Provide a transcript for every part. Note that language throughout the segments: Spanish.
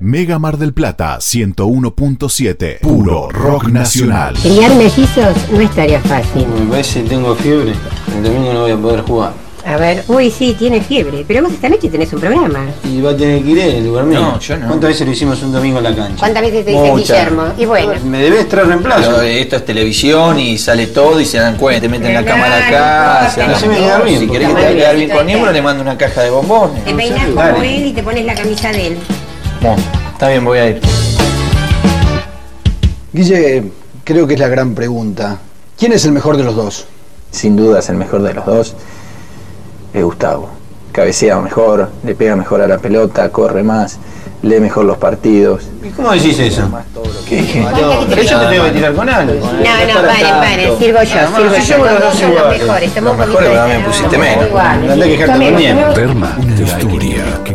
Mega Mar del Plata 101.7. Puro rock nacional. Criar mellizos no estaría fácil. A ver si tengo fiebre. El domingo no voy a poder jugar. A ver, uy, sí, tiene fiebre. Pero vos esta noche tenés un programa. Y va a tener que ir en lugar mío. No, yo no. ¿Cuántas veces lo hicimos un domingo en la cancha? ¿Cuántas veces te dice Muchas. Guillermo? Y bueno. Me debes tres reemplazos. Pero esto es televisión y sale todo y se dan cuenta, te meten la Claro, cámara acá, se me bien, Si querés que te quedar bien con. Niembro, le mando una caja de bombones. Te peinás como él y te pones la camisa de él. Bueno, está bien, voy a ir. Guille, creo que es la gran pregunta. ¿Quién es el mejor de los dos? Sin duda es el mejor de los dos. Es Gustavo. Cabecea mejor, le pega mejor a la pelota, corre más, lee mejor los partidos. ¿Y cómo decís eso? ¿Qué dije? Pero yo te tengo que tirar con algo. No, no, paren, paren, sirvo yo, Además, sirvo si yo. Los no dos los mejores, somos Los mejores, de- me pusiste menos. Andá a quejarte con una historia que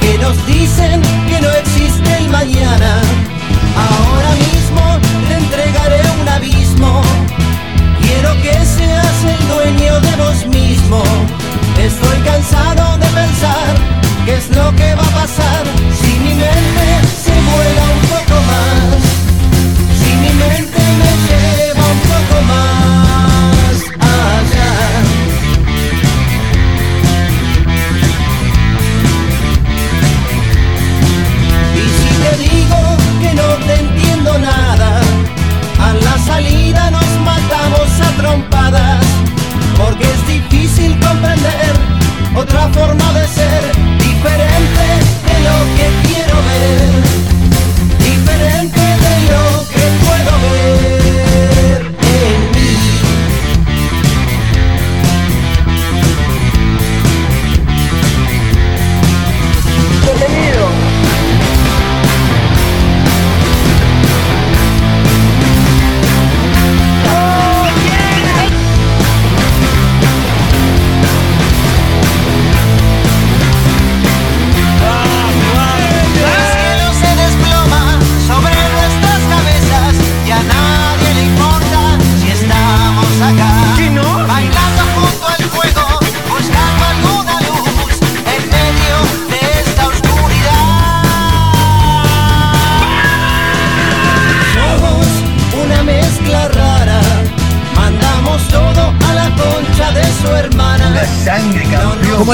Que nos dicen que no existe el mañana. Ahora mismo te entregaré un abismo. Quiero que seas el dueño de vos mismo. Estoy cansado de pensar qué es lo que va a pasar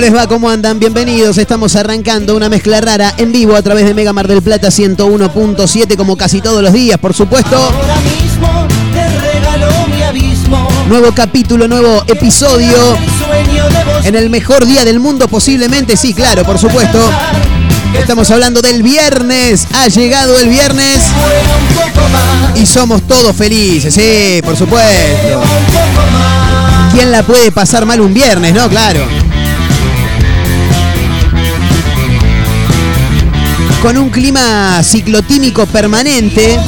¿Cómo les va? ¿Cómo andan? Bienvenidos. Estamos arrancando una mezcla rara en vivo a través de Mega Mar del Plata 101.7 como casi todos los días, por supuesto. Ahora mismo te regalo mi abismo. Nuevo capítulo, nuevo episodio. En el mejor día del mundo posiblemente, sí, claro, por supuesto. Estamos hablando del viernes. Ha llegado el viernes y somos todos felices, sí, por supuesto. ¿Quién la puede pasar mal un viernes, no? Claro. Con un clima ciclotímico permanente.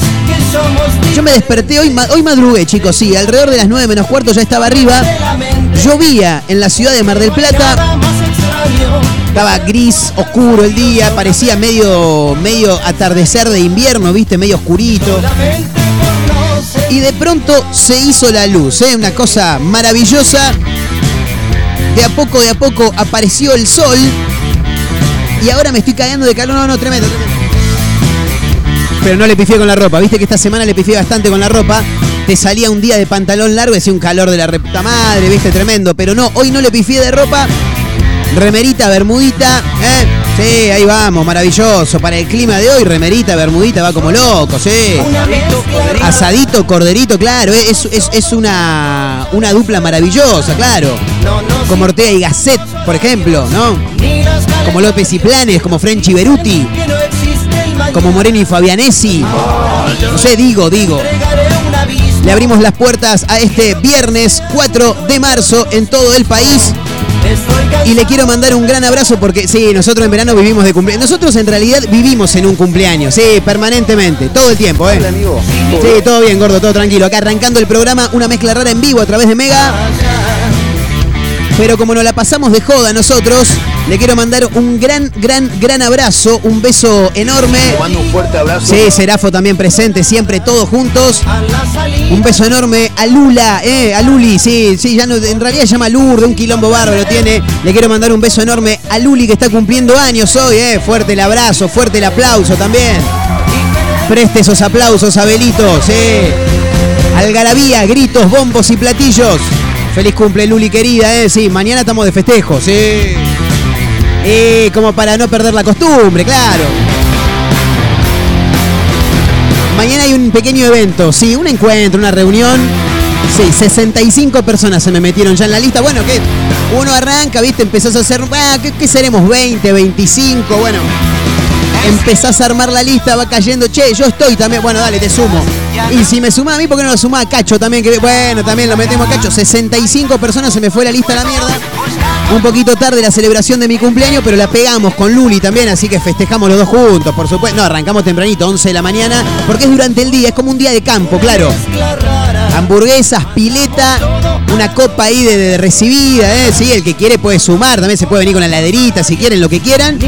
Yo me desperté hoy, hoy madrugué, chicos, sí, alrededor de las 9 menos cuarto ya estaba arriba. Llovía en la ciudad de Mar del Plata. Estaba gris, oscuro el día, parecía medio, medio atardecer de invierno, viste, medio oscurito. Y de pronto se hizo la luz, ¿eh? una cosa maravillosa. De a poco, de a poco apareció el sol. Y ahora me estoy cagando de calor. No, no, tremendo. Pero no le pifié con la ropa. Viste que esta semana le pifié bastante con la ropa. Te salía un día de pantalón largo y hacía un calor de la repta madre, viste, tremendo. Pero no, hoy no le pifié de ropa. Remerita, bermudita, ¿eh? Sí, ahí vamos, maravilloso. Para el clima de hoy, remerita, bermudita, va como loco, sí. Asadito, corderito, claro, eh, es, es, una, una dupla maravillosa, claro. Como Ortega y Gasset, por ejemplo, ¿no? Como López y Planes, como French y Beruti. como Moreno y Fabianesi. No sé, digo, digo. Le abrimos las puertas a este viernes 4 de marzo en todo el país. Y le quiero mandar un gran abrazo porque sí, nosotros en verano vivimos de cumpleaños. Nosotros en realidad vivimos en un cumpleaños, sí, permanentemente, todo el tiempo, ¿eh? Sí, todo bien, gordo, todo tranquilo. Acá arrancando el programa, una mezcla rara en vivo a través de Mega. Pero como nos la pasamos de joda nosotros, le quiero mandar un gran, gran, gran abrazo, un beso enorme. Mando un fuerte abrazo. Sí, Serafo también presente, siempre todos juntos. Un beso enorme a Lula, eh, a Luli, sí, sí, ya no, en realidad se llama Lourdes, un quilombo bárbaro tiene. Le quiero mandar un beso enorme a Luli que está cumpliendo años hoy, eh. Fuerte el abrazo, fuerte el aplauso también. Preste esos aplausos, Abelito, sí. Algarabía, gritos, bombos y platillos. Feliz cumple, Luli querida, eh. Sí, mañana estamos de festejo, sí. Y como para no perder la costumbre, claro. Mañana hay un pequeño evento, sí, un encuentro, una reunión. Sí, 65 personas se me metieron ya en la lista. Bueno, que uno arranca, ¿viste? Empezás a hacer, ah, ¿qué, qué seremos? 20, 25, bueno. Empezás a armar la lista, va cayendo, che, yo estoy también, bueno, dale, te sumo. Y si me sumás a mí, ¿por qué no lo sumás a Cacho también? Bueno, también lo metemos a Cacho. 65 personas, se me fue la lista a la mierda. Un poquito tarde la celebración de mi cumpleaños, pero la pegamos con Luli también, así que festejamos los dos juntos, por supuesto. No, arrancamos tempranito, 11 de la mañana, porque es durante el día, es como un día de campo, claro. Hamburguesas, pileta, una copa ahí de, recibida, ¿eh? Sí, el que quiere puede sumar, también se puede venir con la laderita si quieren, lo que quieran.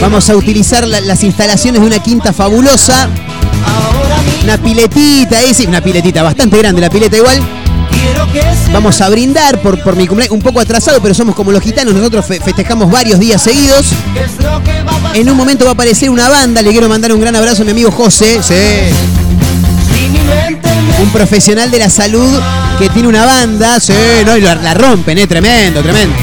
Vamos a utilizar la- las instalaciones de una quinta fabulosa. Una piletita, eh, sí, una piletita bastante grande, la pileta igual. Vamos a brindar por, por mi cumpleaños, un poco atrasado, pero somos como los gitanos, nosotros fe- festejamos varios días seguidos. En un momento va a aparecer una banda, le quiero mandar un gran abrazo a mi amigo José, sí. un profesional de la salud que tiene una banda, sí, no, y la, la rompen, eh, tremendo, tremendo.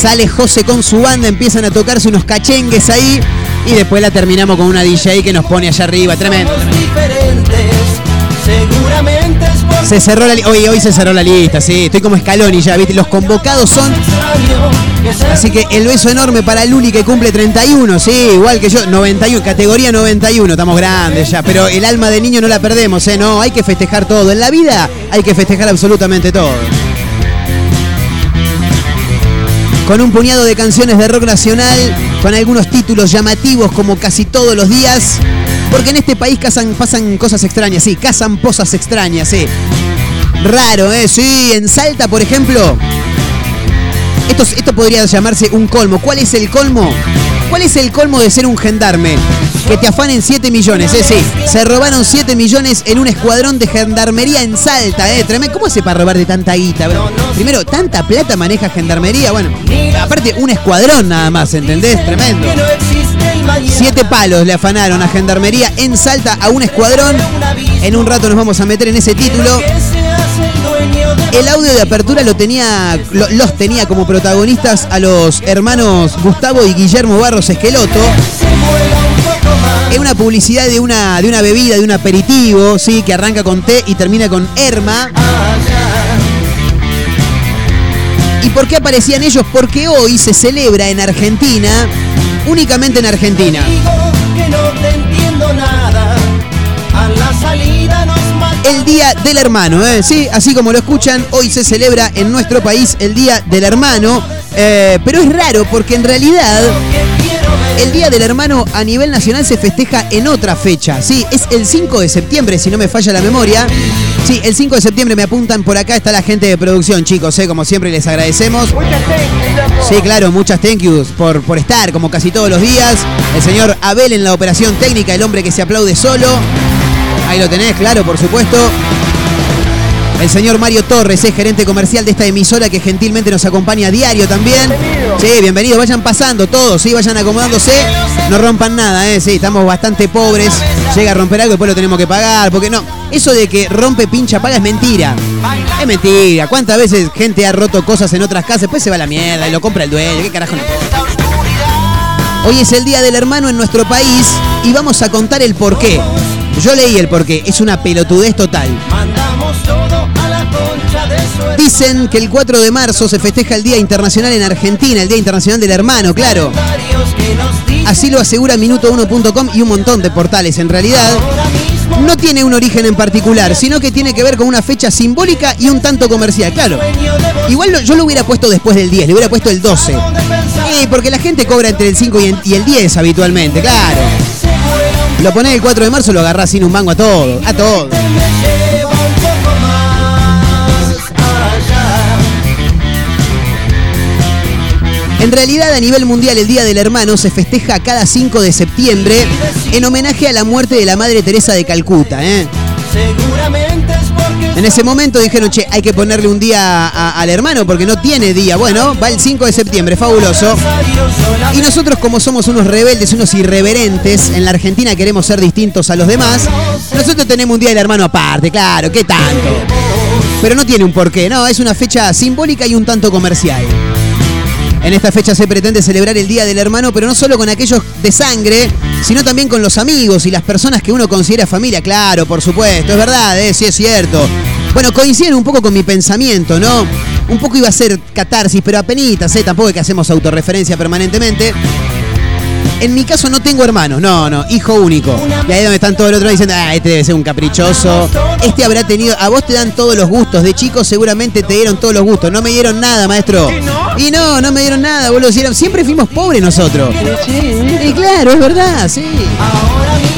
Sale José con su banda, empiezan a tocarse unos cachengues ahí y después la terminamos con una DJ que nos pone allá arriba, tremendo. Seguramente es por Se cerró la hoy, hoy se cerró la lista, sí, estoy como Scaloni ya, ¿viste? Los convocados son Así que el beso enorme para Luli que cumple 31, sí, igual que yo, 91, categoría 91, estamos grandes ya, pero el alma de niño no la perdemos, ¿eh? No, hay que festejar todo. En la vida hay que festejar absolutamente todo. Con un puñado de canciones de rock nacional, con algunos títulos llamativos como casi todos los días, porque en este país pasan cosas extrañas, sí, cazan posas extrañas, sí. Raro, ¿eh? Sí, en Salta, por ejemplo, esto, esto podría llamarse un colmo. ¿Cuál es el colmo? ¿Cuál es el colmo de ser un gendarme? Que te afanen 7 millones, eh, sí. Se robaron 7 millones en un escuadrón de gendarmería en Salta, eh. Tremendo. ¿Cómo hace para robar de tanta guita? bro? Primero, tanta plata maneja gendarmería. Bueno, aparte, un escuadrón nada más, ¿entendés? Tremendo. Siete palos le afanaron a gendarmería en Salta a un escuadrón. En un rato nos vamos a meter en ese título. El audio de apertura lo tenía, lo- los tenía como protagonistas a los hermanos Gustavo y Guillermo Barros Esqueloto. Es una publicidad de una, de una bebida, de un aperitivo, sí, que arranca con T y termina con Erma. ¿Y por qué aparecían ellos? Porque hoy se celebra en Argentina, únicamente en Argentina. El Día del Hermano, ¿eh? Sí, así como lo escuchan, hoy se celebra en nuestro país el Día del Hermano. Eh, pero es raro porque en realidad el Día del Hermano a nivel nacional se festeja en otra fecha. Sí, es el 5 de septiembre, si no me falla la memoria. Sí, el 5 de septiembre me apuntan por acá, está la gente de producción, chicos, ¿eh? como siempre les agradecemos. Sí, claro, muchas thank yous por, por estar, como casi todos los días. El señor Abel en la operación técnica, el hombre que se aplaude solo. Ahí lo tenés, claro, por supuesto. El señor Mario Torres es gerente comercial de esta emisora que gentilmente nos acompaña a diario también. Sí, bienvenidos, vayan pasando todos, sí, vayan acomodándose. No rompan nada, eh, sí, estamos bastante pobres. Llega a romper algo y después lo tenemos que pagar, porque no, eso de que rompe, pincha, paga es mentira. Es mentira. ¿Cuántas veces gente ha roto cosas en otras casas? Después se va a la mierda y lo compra el dueño. ¿Qué carajo no? Hoy es el Día del Hermano en nuestro país y vamos a contar el porqué. Yo leí el porqué, es una pelotudez total. Mandamos todo a la concha de Dicen que el 4 de marzo se festeja el Día Internacional en Argentina, el Día Internacional del Hermano, claro. Así lo asegura minuto1.com y un montón de portales. En realidad, no tiene un origen en particular, sino que tiene que ver con una fecha simbólica y un tanto comercial, claro. Igual yo lo hubiera puesto después del 10, le hubiera puesto el 12. donde pensar Sí, porque la gente cobra entre el 5 y el- y el 10 habitualmente, claro. Lo ponés el 4 de marzo, lo agarrás sin un mango a todo, a todo. En realidad, a nivel mundial, el Día del Hermano se festeja cada 5 de septiembre en homenaje a la muerte de la Madre Teresa de Calcuta. ¿eh? En ese momento dijeron, che, hay que ponerle un día al hermano porque no tiene día. Bueno, va el 5 de septiembre, fabuloso. Y nosotros como somos unos rebeldes, unos irreverentes, en la Argentina queremos ser distintos a los demás, nosotros tenemos un día del hermano aparte, claro, ¿qué tanto? Pero no tiene un porqué, no, es una fecha simbólica y un tanto comercial. En esta fecha se pretende celebrar el Día del Hermano, pero no solo con aquellos de sangre, sino también con los amigos y las personas que uno considera familia. Claro, por supuesto, es verdad, ¿eh? sí es cierto. Bueno, coinciden un poco con mi pensamiento, ¿no? Un poco iba a ser catarsis, pero apenitas, ¿eh? Tampoco es que hacemos autorreferencia permanentemente. En mi caso no tengo hermanos, no, no, hijo único. Y ahí donde están todos los otros diciendo, ah, este debe ser un caprichoso. Este habrá tenido, a vos te dan todos los gustos. De chico seguramente te dieron todos los gustos. No me dieron nada, maestro. Y no, no me dieron nada, boludo. Si eran- Siempre fuimos pobres nosotros. Y claro, es verdad, sí.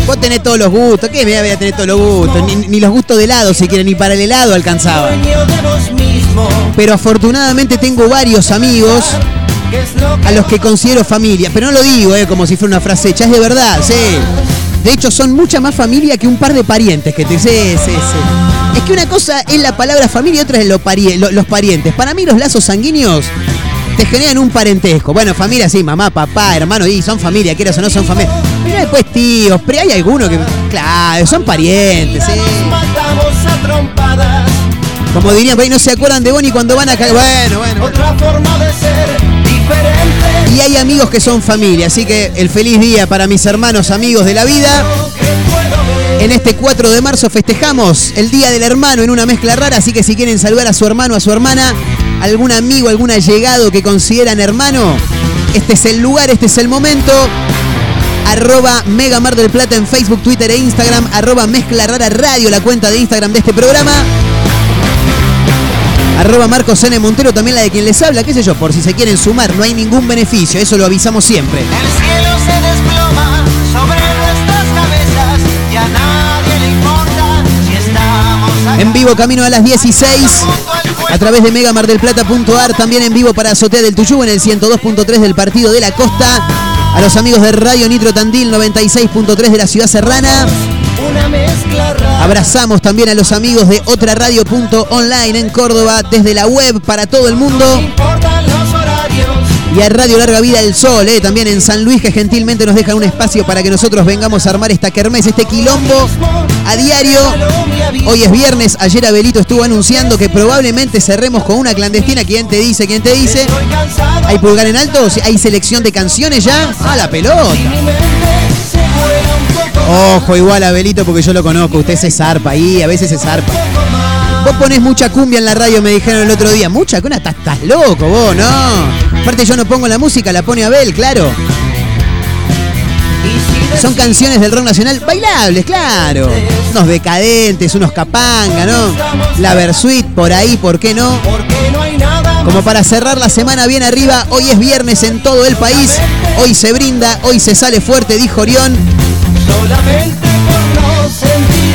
Vos tenés todos los gustos. ¿Qué me voy a tener todos los gustos? Ni, ni los gustos de helado, si quieren, ni para el helado alcanzaba. vos Pero afortunadamente tengo varios amigos a los que considero familia. Pero no lo digo eh, como si fuera una frase hecha, es de verdad, sí. De hecho, son mucha más familia que un par de parientes que te. Sí, sí, sí. Es que una cosa es la palabra familia y otra es lo pari- lo- los parientes. Para mí, los lazos sanguíneos te generan un parentesco. Bueno, familia sí, mamá, papá, hermano, y son familia, quieras o no son familia. Pero después tíos, pero hay algunos que. Claro, son parientes, trompadas Como dirían, por ahí no se acuerdan de Bonnie cuando van a caer. Bueno, bueno. otra forma de ser Y hay amigos que son familia, así que el feliz día para mis hermanos amigos de la vida. En este 4 de marzo festejamos el Día del Hermano en una mezcla rara, así que si quieren saludar a su hermano, a su hermana, algún amigo, algún allegado que consideran hermano, este es el lugar, este es el momento. Arroba Mega Mar del Plata en Facebook, Twitter e Instagram. Arroba Mezcla Rara Radio, la cuenta de Instagram de este programa. Arroba Marcos N. Montero, también la de quien les habla, qué sé yo, por si se quieren sumar, no hay ningún beneficio, eso lo avisamos siempre. El cielo se desploma sobre nuestras cabezas y a nadie le importa si estamos acá En vivo camino a las 16 a través de megamardelplata.ar, también en vivo para Azotea del Tuyú en el 102.3 del Partido de la Costa. A los amigos de Radio Nitro Tandil 96.3 de la Ciudad Serrana. Abrazamos también a los amigos de otra radio.online en Córdoba desde la web para todo el mundo. Y a Radio Larga Vida el Sol, eh, también en San Luis, que gentilmente nos deja un espacio para que nosotros vengamos a armar esta kermés, este quilombo a diario. Hoy es viernes, ayer Abelito estuvo anunciando que probablemente cerremos con una clandestina. ¿Quién te dice? ¿Quién te dice? ¿Hay pulgar en alto? ¿Hay selección de canciones ya? ¡A la pelota! Ojo, igual Abelito, porque yo lo conozco. Usted se zarpa ahí, a veces se zarpa. Vos ponés mucha cumbia en la radio, me dijeron el otro día. Mucha cumbia, estás, loco vos, ¿no? Aparte yo no pongo la música, la pone Abel, claro. Son canciones del rock nacional bailables, claro. Unos decadentes, unos capanga, ¿no? La Versuit, por ahí, ¿por qué no? Como para cerrar la semana bien arriba, hoy es viernes en todo el país. Hoy se brinda, hoy se sale fuerte, dijo Orión.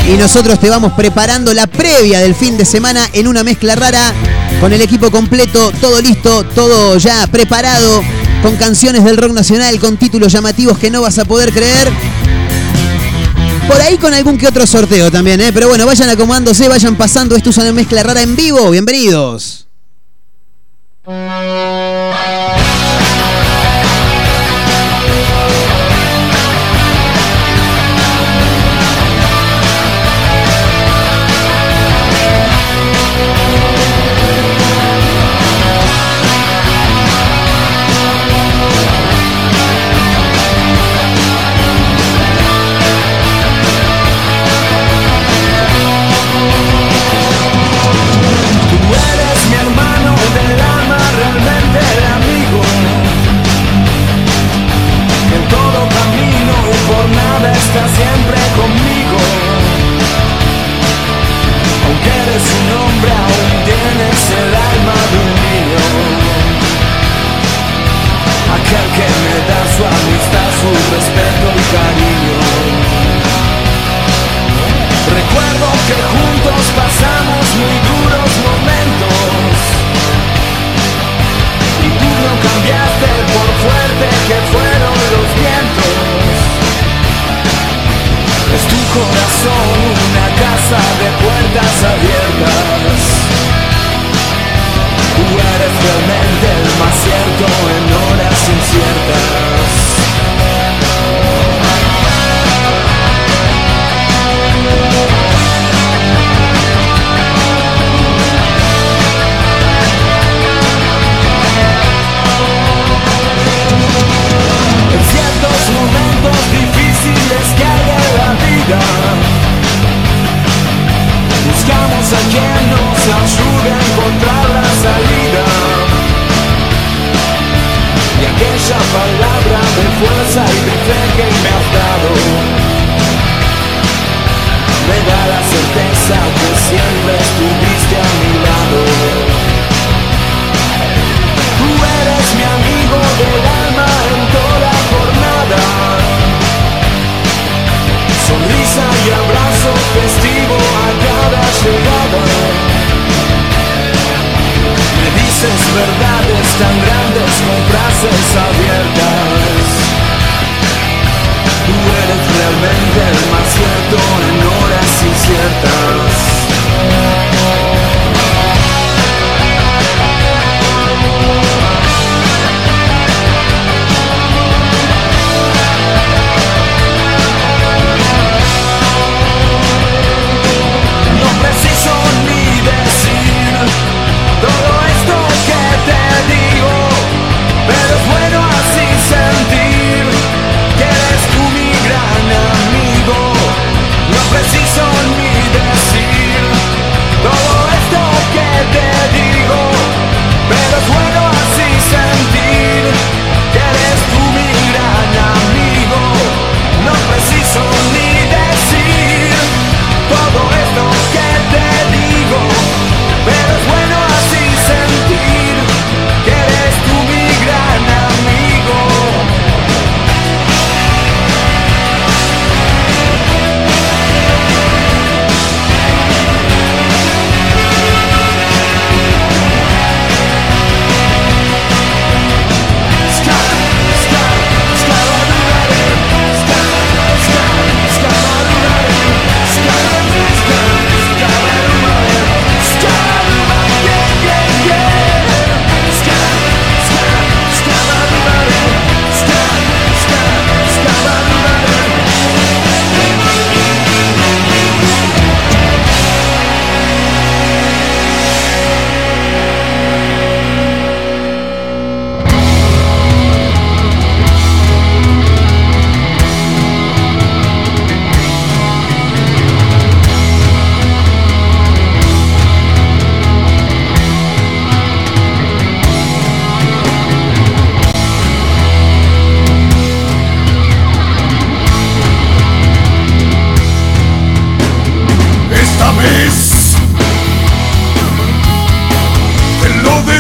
Y nosotros te vamos preparando la previa del fin de semana en una mezcla rara, con el equipo completo, todo listo, todo ya preparado, con canciones del rock nacional, con títulos llamativos que no vas a poder creer. Por ahí con algún que otro sorteo también, ¿eh? Pero bueno, vayan acomodándose, vayan pasando. Esto es una mezcla rara en vivo. Bienvenidos.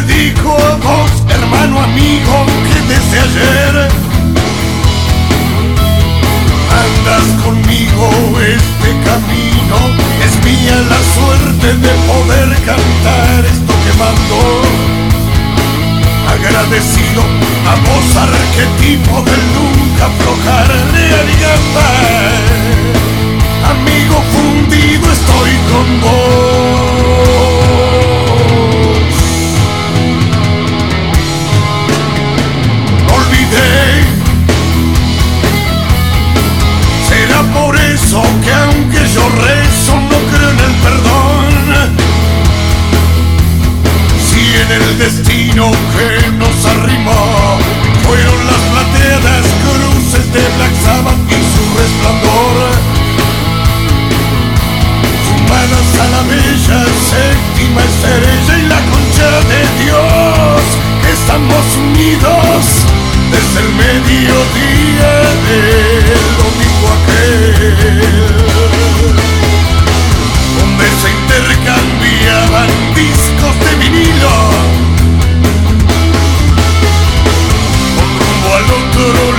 dijo a vos, hermano amigo, que desde ayer andas conmigo este camino. Es mía la suerte de poder cantar esto que mando. Agradecido a vos, arquetipo del nunca aflojar de Amigo fundido, estoy con vos. por eso no creo en el perdón. Si en el destino que nos arrimó fueron las plateadas cruces de Black Sabbath y su resplandor. Sumadas a la bella séptima estrella y la concha de Dios, estamos unidos desde el mediodía del domingo aquel. femenina o rumbo al otro lado.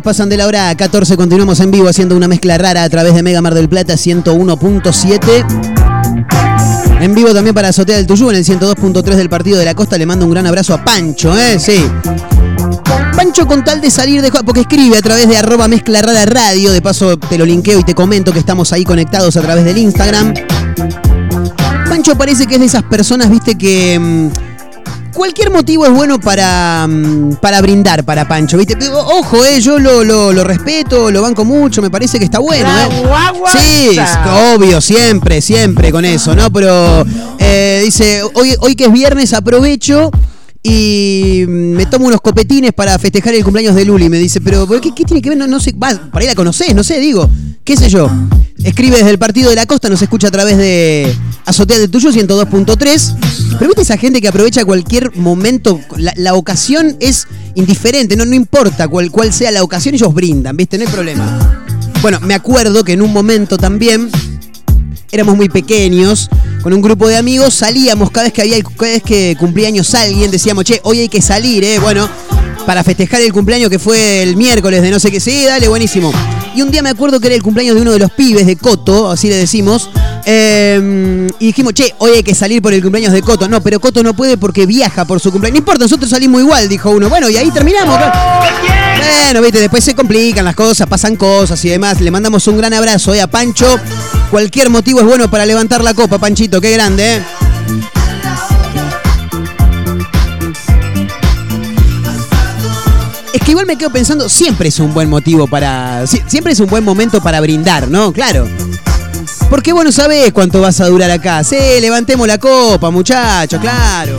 Pasan de la hora 14. Continuamos en vivo haciendo una mezcla rara a través de Mega Mar del Plata 101.7. En vivo también para Azotea del Tuyú en el 102.3 del Partido de la Costa. Le mando un gran abrazo a Pancho, ¿eh? Sí. Pancho con tal de salir de... Porque escribe a través de arroba mezcla rara radio. De paso te lo linkeo y te comento que estamos ahí conectados a través del Instagram. Pancho parece que es de esas personas, viste, que... Cualquier motivo es bueno para, mm, para brindar para Pancho, ¿viste? Ojo, eh, yo lo, lo- lo respeto, lo banco mucho, me parece que está bueno, ¿eh? Sí, obvio, siempre, siempre con eso, ¿no? Pero eh, dice, hoy, hoy que es viernes aprovecho y me tomo unos copetines para festejar el cumpleaños de Luli. Me dice, pero ¿por ¿qué, qué tiene que ver? No, sé, va, para ahí la conocés, no sé, digo, qué sé yo. Escribe desde el Partido de la Costa, nos escucha a través de Azotea del Tuyo 102.3. Pero viste esa gente que aprovecha cualquier momento, la, la ocasión es indiferente, no, no importa cuál, cuál sea la ocasión, ellos brindan, ¿viste? No hay problema. Bueno, me acuerdo que en un momento también éramos muy pequeños, con un grupo de amigos, salíamos cada vez que había cada vez que cumplía años alguien, decíamos, che, hoy hay que salir, eh. Bueno, para festejar el cumpleaños que fue el miércoles de no sé qué, sí, dale, buenísimo. Y un día me acuerdo que era el cumpleaños de uno de los pibes de Coto, así le decimos. eh, y dijimos, che, hoy hay que salir por el cumpleaños de Coto. No, pero Coto no puede porque viaja por su cumpleaños. No importa, nosotros salimos igual, dijo uno. Bueno, y ahí terminamos. Bueno, viste, después se complican las cosas, pasan cosas y demás. Le mandamos un gran abrazo eh, a Pancho. Cualquier motivo es bueno para levantar la copa, Panchito, qué grande, ¿eh? Igual me quedo pensando, siempre es un buen motivo para. si- Siempre es un buen momento para brindar, ¿no? Claro. Porque vos no sabés cuánto vas a durar acá. Sí, levantemos la copa, muchachos, claro.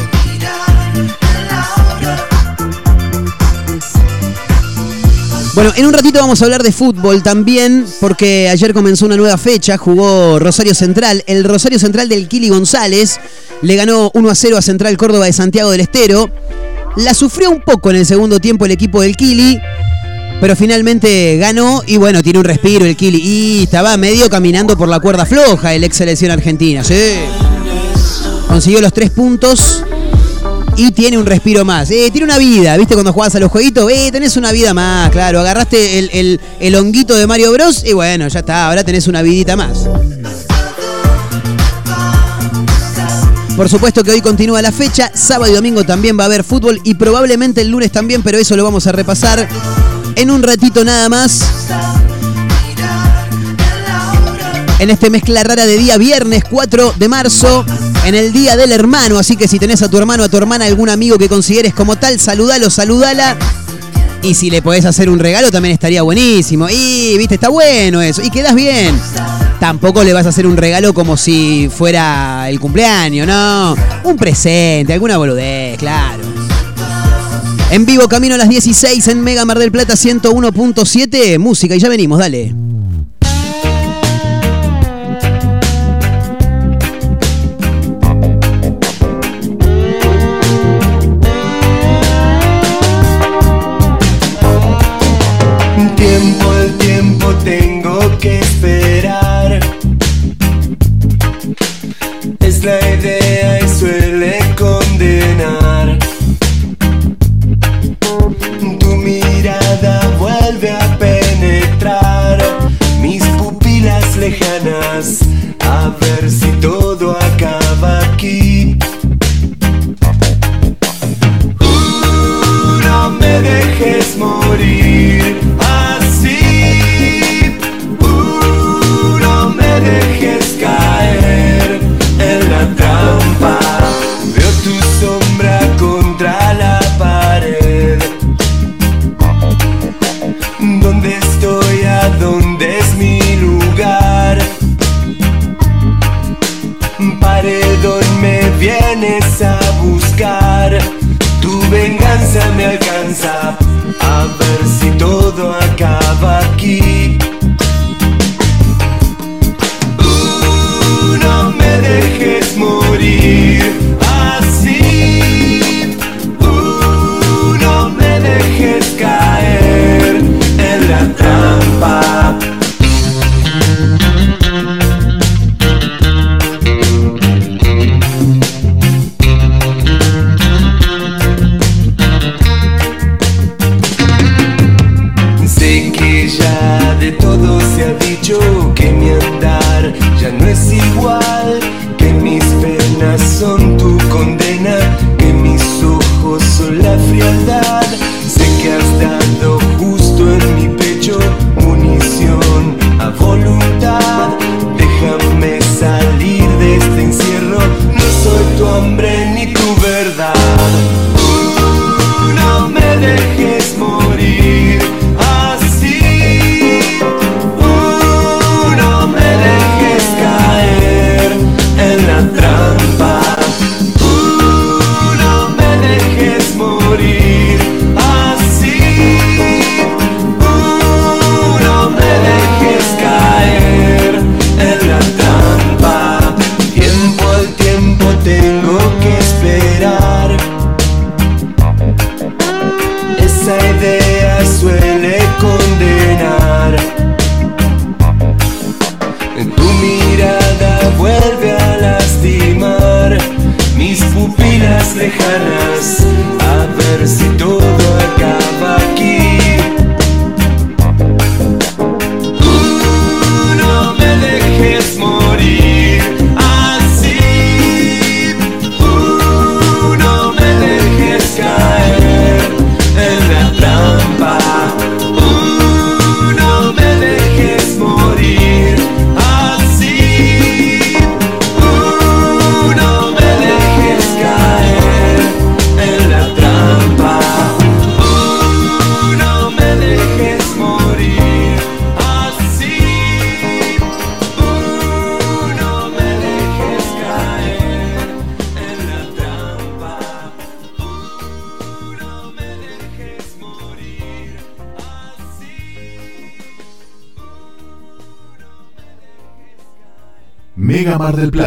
Bueno, en un ratito vamos a hablar de fútbol también, porque ayer comenzó una nueva fecha, jugó Rosario Central. El Rosario Central del Kili González le ganó 1 a 0 a Central Córdoba de Santiago del Estero. La sufrió un poco en el segundo tiempo el equipo del Kili, pero finalmente ganó y bueno, tiene un respiro el Kili. Y estaba medio caminando por la cuerda floja el ex selección argentina, sí. Consiguió los tres puntos y tiene un respiro más. Eh, tiene una vida, ¿viste? Cuando jugás a los jueguitos, eh, tenés una vida más, claro. Agarraste el, el- el honguito de Mario Bros y bueno, ya está, ahora tenés una vidita más. Por supuesto que hoy continúa la fecha, sábado y domingo también va a haber fútbol y probablemente el lunes también, pero eso lo vamos a repasar en un ratito nada más. En este mezcla rara de día viernes 4 de marzo, en el Día del Hermano, así que si tenés a tu hermano, a tu hermana, algún amigo que consideres como tal, saludalo, saludala. Y si le podés hacer un regalo también estaría buenísimo. Y, viste, está bueno eso. Y quedás bien. Tampoco le vas a hacer un regalo como si fuera el cumpleaños, no. Un presente, alguna boludez, claro. En vivo, camino a las 16 en Mega Mar del Plata 101.7. Música, y ya venimos, dale. Tiempo al tiempo tengo que esperar.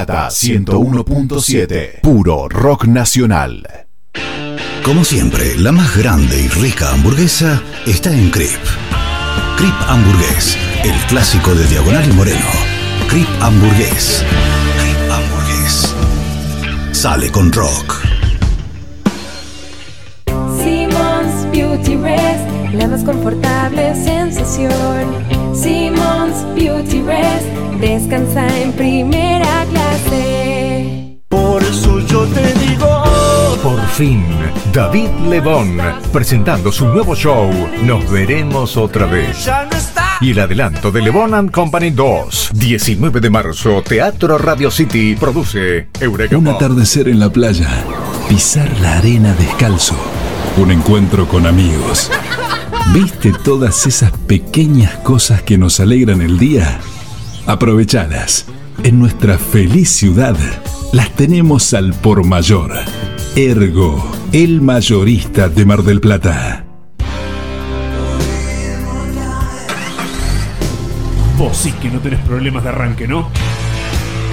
Plata 101.7. Puro rock nacional. Como siempre, la más grande y rica hamburguesa está en Crip. Crip Hamburgués, el clásico de Diagonal y Moreno. Crip Hamburgués. Crip Hamburgués. Sale con rock. Simmons Beauty Rest, la más confortable sensación. Simmons Beauty Rest, descansa en primera fin, David Lebón presentando su nuevo show Nos veremos otra vez. Y el adelanto de Lebón and Company 2, 19 de marzo, Teatro Radio City produce Eureka Un atardecer en la playa, pisar la arena descalzo, un encuentro con amigos. ¿Viste todas esas pequeñas cosas que nos alegran el día? Aprovechalas. En nuestra feliz ciudad las tenemos al por mayor. Ergo, el mayorista de Mar del Plata. Vos sí que no tenés problemas de arranque, ¿no?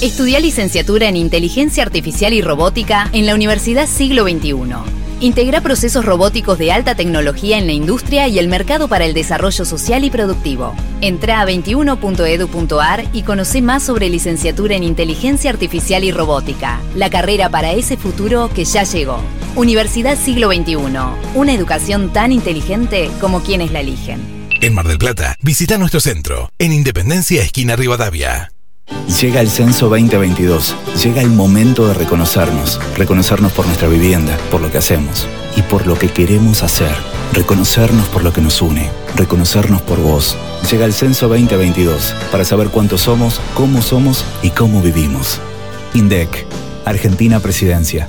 Estudia licenciatura en Inteligencia Artificial y Robótica en la Universidad Siglo XXI. Integra procesos robóticos de alta tecnología en la industria y el mercado para el desarrollo social y productivo. Entra a 21.edu.ar y conoce más sobre licenciatura en Inteligencia Artificial y Robótica, la carrera para ese futuro que ya llegó. Universidad Siglo XXI, una educación tan inteligente como quienes la eligen. En Mar del Plata, visita nuestro centro, en Independencia, esquina Rivadavia. Llega el censo 2022. Llega el momento de reconocernos. Reconocernos por nuestra vivienda, por lo que hacemos y por lo que queremos hacer. Reconocernos por lo que nos une. Reconocernos por vos. Llega el censo 2022 para saber cuántos somos, cómo somos y cómo vivimos. INDEC. Argentina Presidencia.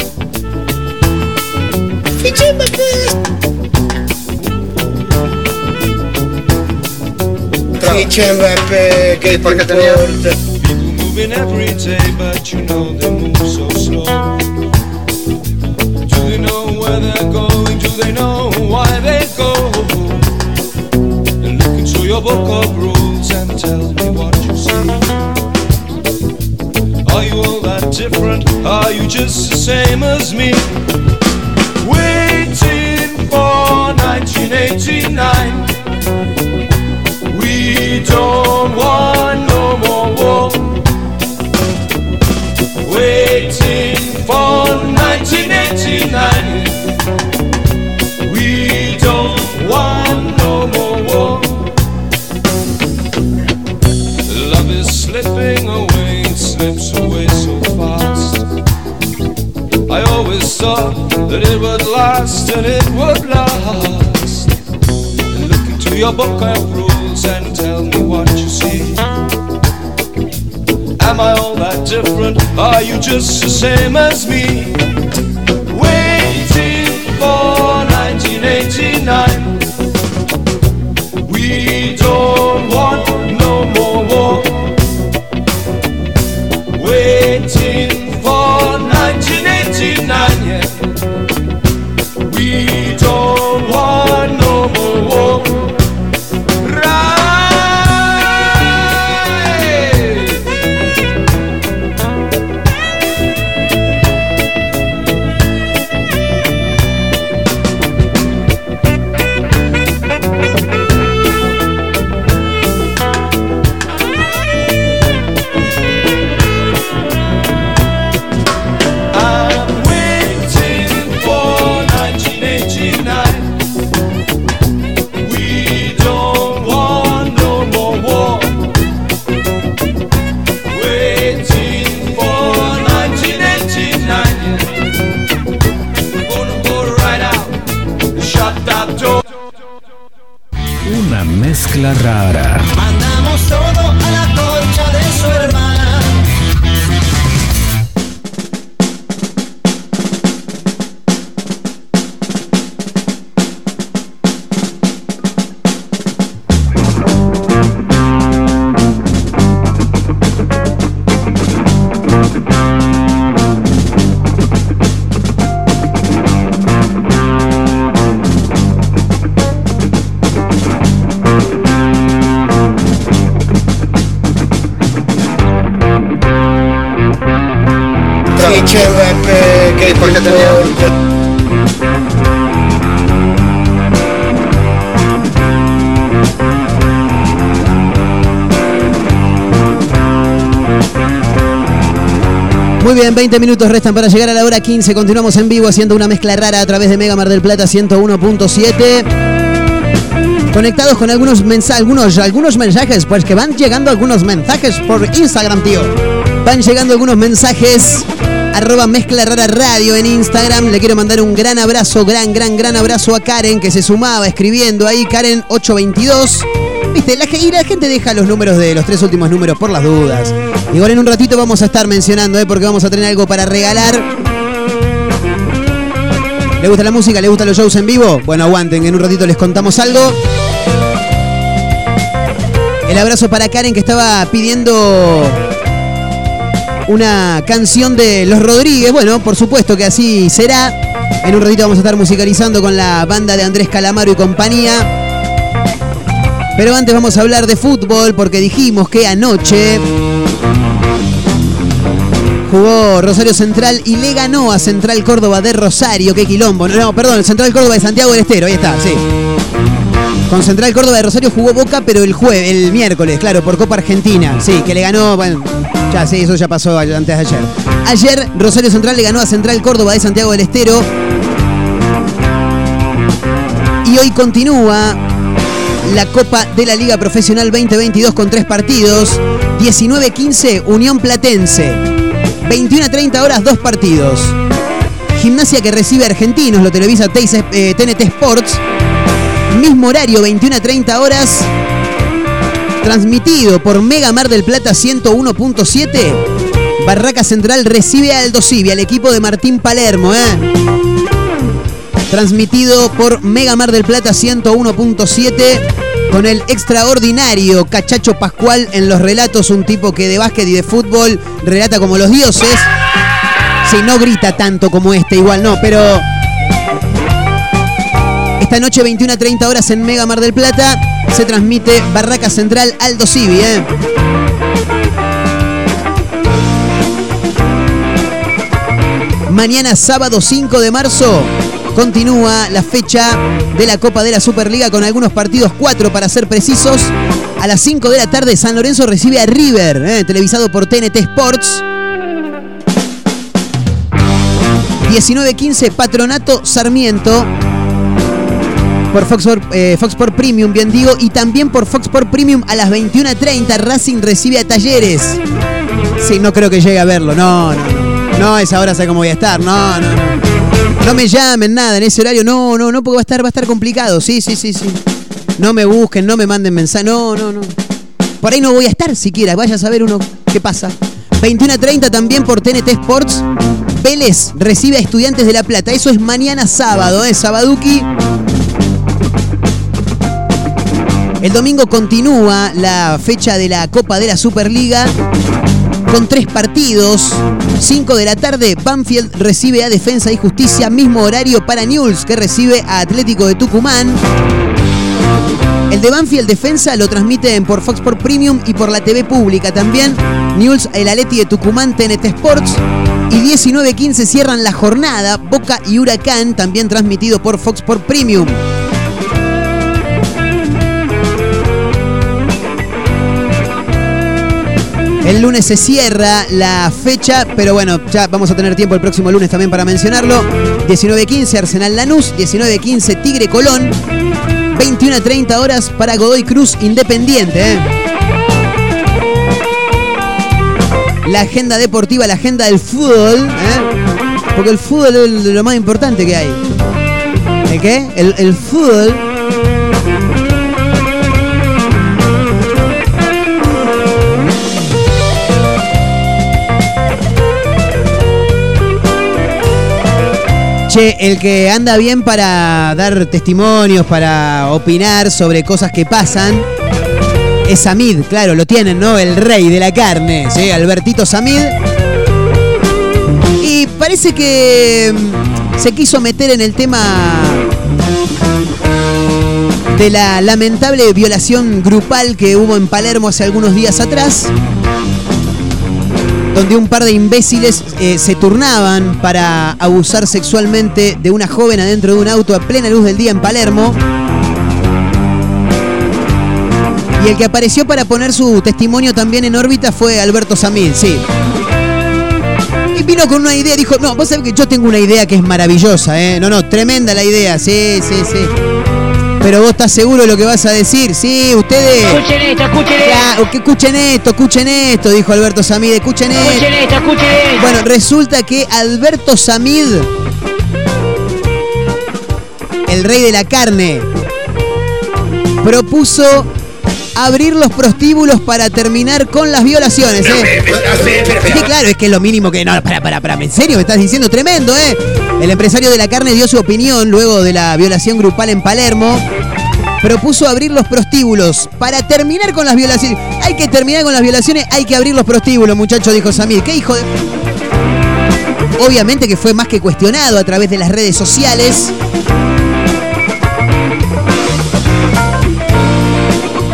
Fiché Mbappé, che ti importa? moving every day, but you know they move so slow. Do they know where they're going? Do they know why they go? And look into your book of rules and tell me what you see. Are you all that different? Are you just the same as me? Waiting for 1989. We don't want no more war. Waiting for 1989. We don't want no more war. Love is slipping away, slips away so fast. I always thought that it would last and it would last. Look into your book tell me what you see. Am I all that different? Are you just the same as me? Minutos restan para llegar a la hora 15. Continuamos en vivo haciendo una mezcla rara a través de Mega Mar del Plata 101.7. Conectados con algunos mensajes, algunos, algunos mensajes, pues que van llegando algunos mensajes por Instagram, tío. Van llegando algunos mensajes. Arroba mezcla rara radio en Instagram. Le quiero mandar un gran abrazo, gran, gran, gran abrazo a Karen que se sumaba escribiendo ahí. Karen 822. Viste, la, y la gente deja los números de los tres últimos números por las dudas. Igual en un ratito vamos a estar mencionando, ¿eh? porque vamos a tener algo para regalar. ¿Le gusta la música? ¿Le gustan los shows en vivo? Bueno, aguanten, en un ratito les contamos algo. El abrazo para Karen que estaba pidiendo una canción de Los Rodríguez. Bueno, por supuesto que así será. En un ratito vamos a estar musicalizando con la banda de Andrés Calamaro y compañía. Pero antes vamos a hablar de fútbol porque dijimos que anoche jugó Rosario Central y le ganó a Central Córdoba de Rosario. Qué quilombo. No, perdón, Central Córdoba de Santiago del Estero. Ahí está, sí. Con Central Córdoba de Rosario jugó Boca, pero el jueves, el miércoles, claro, por Copa Argentina. Sí, que le ganó, bueno, ya sí, eso ya pasó antes de ayer. Ayer Rosario Central le ganó a Central Córdoba de Santiago del Estero. Y hoy continúa la Copa de la Liga Profesional 2022 con tres partidos. 19-15 Unión Platense. 21 a 30 horas, dos partidos. Gimnasia que recibe Argentinos, lo televisa Teis- eh, TNT Sports. Mismo horario, 21 a 30 horas. Transmitido por Mega Mar del Plata 101.7. Barraca Central recibe a Aldo Civi, al equipo de Martín Palermo. ¿eh? Transmitido por Mega Mar del Plata 101.7 con el extraordinario Cachacho Pascual en los relatos, un tipo que de básquet y de fútbol relata como los dioses. Si no grita tanto como este, igual no, pero esta noche 21 a 30 horas en Mega Mar del Plata se transmite Barraca Central Aldo Civi, ¿eh? Mañana sábado 5 de marzo continúa la fecha de la Copa de la Superliga con algunos partidos, cuatro para ser precisos. A las 5 de la tarde San Lorenzo recibe a River, ¿eh? televisado por TNT Sports. 19-15 Patronato Sarmiento por Fox, eh, Fox por Premium, bien digo, y también por Fox por Premium a las 21.30 Racing recibe a Talleres. Sí, no creo que llegue a verlo, no, no, no. No, esa hora sé cómo voy a estar, no, no, no. No me llamen nada en ese horario, no, no, no, porque va a estar, va a estar complicado, sí, sí, sí, sí. no me busquen, no me manden mensajes. No, no, no. Por ahí no voy a estar siquiera. Vaya a saber uno qué pasa. 21 a 30 también por TNT Sports. Vélez recibe a Estudiantes de La Plata. Eso es mañana sábado, ¿eh? Sabaduki. El domingo continúa la fecha de la Copa de la Superliga con tres partidos. 5 de la tarde, Banfield recibe a Defensa y Justicia, mismo horario para Newell's que recibe a Atlético de Tucumán. El de Banfield Defensa lo transmiten por Fox por Premium y por la TV pública también. Newell's, el Aleti de Tucumán, TNT Sports. Y 19.15 cierran la jornada, Boca y Huracán, también transmitido por Fox por Premium. El lunes se cierra la fecha, pero bueno, ya vamos a tener tiempo el próximo lunes también para mencionarlo. 19.15 Arsenal Lanús, 19.15 Tigre Colón, 21 a 30 horas para Godoy Cruz Independiente. ¿eh? La agenda deportiva, la agenda del fútbol, ¿eh? porque el fútbol es lo más importante que hay. ¿El qué? El, el fútbol. Che, el que anda bien para dar testimonios, para opinar sobre cosas que pasan, es Samid, claro, lo tienen, ¿no? El rey de la carne. Albertito Samid. Y parece que mm, se quiso meter en el tema de la lamentable violación grupal que hubo en Palermo hace algunos días atrás donde un par de imbéciles eh, se turnaban para abusar sexualmente de una joven adentro de un auto a plena luz del día en Palermo. Y el que apareció para poner su testimonio también en órbita fue Alberto Samid, sí. Y vino con una idea, dijo, no, vos sabés que yo tengo una idea que es maravillosa, ¿eh? No, no, tremenda la idea, sí, sí, sí. Pero vos estás seguro de lo que vas a decir. Sí, ustedes. Escuchen esto, escuchen esto. Que escuchen esto, escuchen esto, dijo Alberto Samid, escuchen esto. Escuchen esto, escuchen esto. Bueno, resulta que Alberto Samid, el rey de la carne, propuso abrir los prostíbulos para terminar con las violaciones, ¿eh? Sí, claro, es que es lo mínimo que. No, para, para, para. ¿En serio me estás diciendo? Tremendo, ¿eh? El empresario de la carne dio su opinión luego de la violación grupal en Palermo. Propuso abrir los prostíbulos para terminar con las violaciones. Hay que terminar con las violaciones, hay que abrir los prostíbulos, muchacho, dijo Samir. ¿Qué hijo de.? Obviamente que fue más que cuestionado a través de las redes sociales.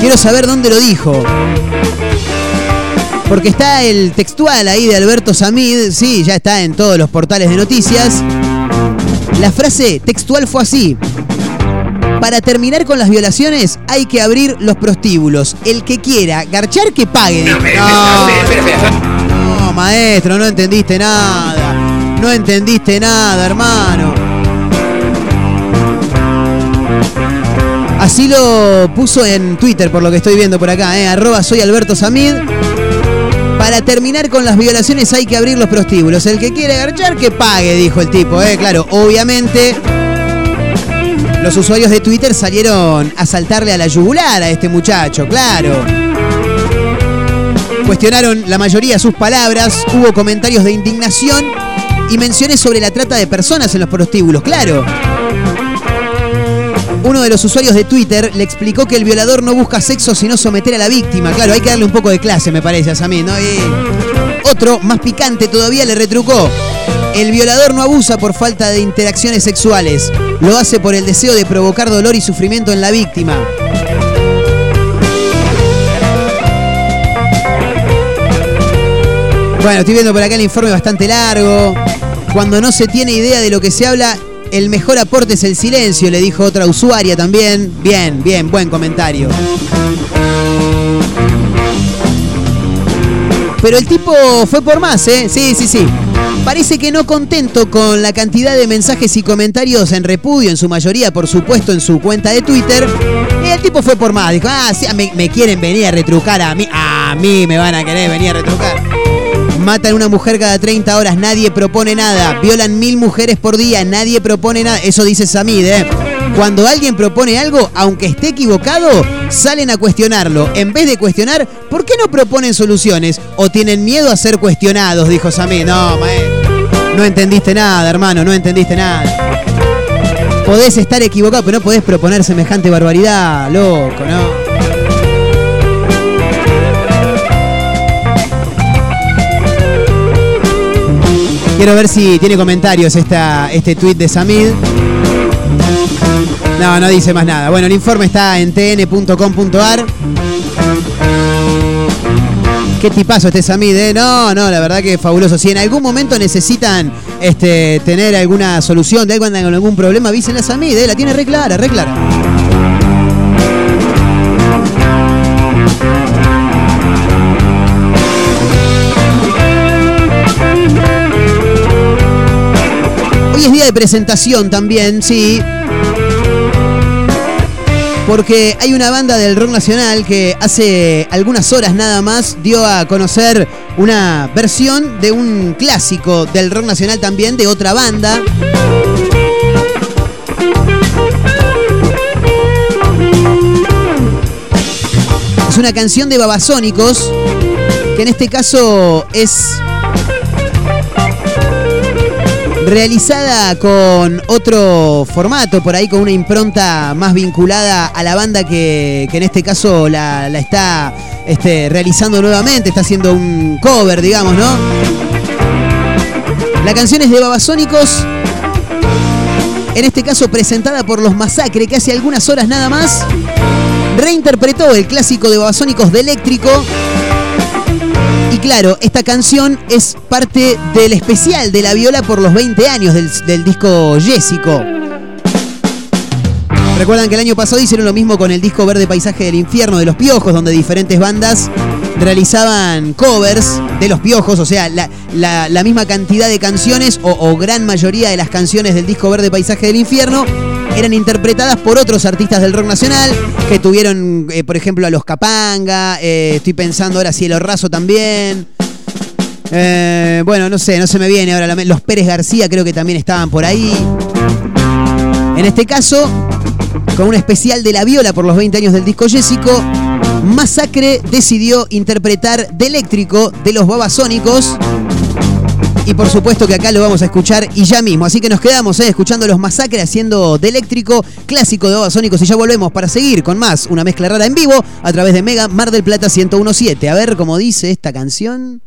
Quiero saber dónde lo dijo. Porque está el textual ahí de Alberto Samid, sí, ya está en todos los portales de noticias. La frase textual fue así. Para terminar con las violaciones hay que abrir los prostíbulos. El que quiera garchar que pague. dijo. No, no, maestro, no entendiste nada. No entendiste nada, hermano. Así lo puso en Twitter, por lo que estoy viendo por acá, ¿eh? arroba soy Alberto Samid. Para terminar con las violaciones hay que abrir los prostíbulos. El que quiere garchar, que pague, dijo el tipo. ¿eh? Claro, obviamente los usuarios de Twitter salieron a saltarle a la yugular a este muchacho, claro. Cuestionaron la mayoría sus palabras, hubo comentarios de indignación y menciones sobre la trata de personas en los prostíbulos, claro. Uno de los usuarios de Twitter le explicó que el violador no busca sexo sino someter a la víctima. Claro, hay que darle un poco de clase, me parece, a Samir, ¿no? Otro, más picante todavía, le retrucó. El violador no abusa por falta de interacciones sexuales. Lo hace por el deseo de provocar dolor y sufrimiento en la víctima. Bueno, estoy viendo por acá el informe bastante largo. Cuando no se tiene idea de lo que se habla, el mejor aporte es el silencio, le dijo otra usuaria también. Bien, bien, buen comentario. Pero el tipo fue por más, ¿eh? Sí, sí, sí. Parece que no contento con la cantidad de mensajes y comentarios en repudio, en su mayoría, por supuesto, en su cuenta de Twitter. El tipo fue por más. Dijo, ah, sí, me, me quieren venir a retrucar a mí. A mí me van a querer venir a retrucar. Matan una mujer cada 30 horas, nadie propone nada. Violan mil mujeres por día, nadie propone nada. Eso dice Samid, ¿eh? Cuando alguien propone algo, aunque esté equivocado, salen a cuestionarlo. En vez de cuestionar, ¿por qué no proponen soluciones? ¿O tienen miedo a ser cuestionados? Dijo Samir. No, maestro. No entendiste nada, hermano, no entendiste nada. Podés estar equivocado, pero no podés proponer semejante barbaridad, loco, ¿no? Quiero ver si tiene comentarios esta, este tweet de Samid. No, no dice más nada. Bueno, el informe está en tn.com.ar. Qué tipazo este Samid, ¿eh? No, no, la verdad que fabuloso. Si en algún momento necesitan este, tener alguna solución de algo andan con algún problema, avísenle a Samid, ¿eh? La tiene re clara, re clara. Es día de presentación también, sí. Porque hay una banda del rock nacional que hace algunas horas nada más dio a conocer una versión de un clásico del rock nacional también de otra banda. Es una canción de Babasónicos que en este caso es realizada con otro formato, por ahí con una impronta más vinculada a la banda que, en este caso la, la está este, realizando nuevamente, está haciendo un cover, digamos, ¿no? La canción es de Babasónicos, en este caso presentada por Los Masacre, que hace algunas horas nada más reinterpretó el clásico de Babasónicos de Eléctrico y claro, esta canción es parte del especial de la viola por los 20 años del, disco Jessico. Recuerdan que el año pasado hicieron lo mismo con el disco Verde Paisaje del Infierno de los Piojos, donde diferentes bandas realizaban covers de los Piojos, o sea, la misma cantidad de canciones o, o gran mayoría de las canciones del disco Verde Paisaje del Infierno eran interpretadas por otros artistas del rock nacional que tuvieron, eh, por ejemplo, a los Capanga, eh, estoy pensando ahora Cielo Raso también. Eh, bueno, no sé, no se me viene ahora. Los Pérez García creo que también estaban por ahí. En este caso, con un especial de la viola por los 20 años del disco Jessico, Masacre decidió interpretar de eléctrico de los babasónicos. Y por supuesto que acá lo vamos a escuchar y ya mismo. Así que nos quedamos eh, escuchando los Masacre haciendo de eléctrico clásico de babasónicos. Y ya volvemos para seguir con más una mezcla rara en vivo a través de Mega Mar del Plata 1017. A ver cómo dice esta canción.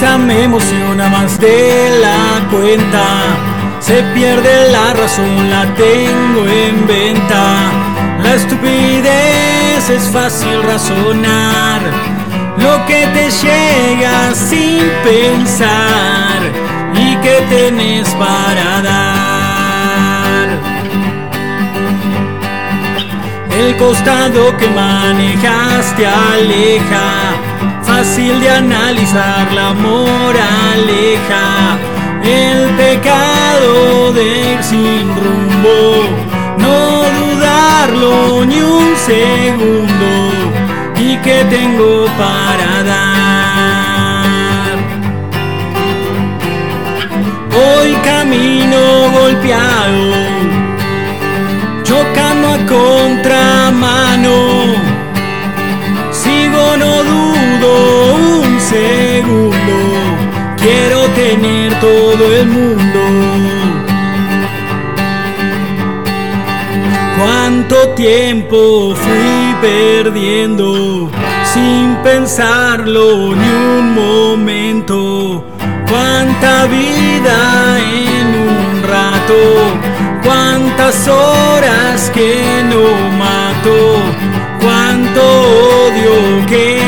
Me emociona más de la cuenta. Se pierde la razón, la tengo en venta. La estupidez es fácil razonar. Lo que te llega sin pensar y que tenés para dar. El costado que manejas te aleja, fácil de analizar la moraleja. El pecado de ir sin rumbo, no dudarlo ni un segundo, y que tengo para dar. Hoy camino golpeado, todo el mundo. Cuánto tiempo fui perdiendo sin pensarlo ni un momento. Cuánta vida en un rato, cuántas horas que no mato, cuánto odio que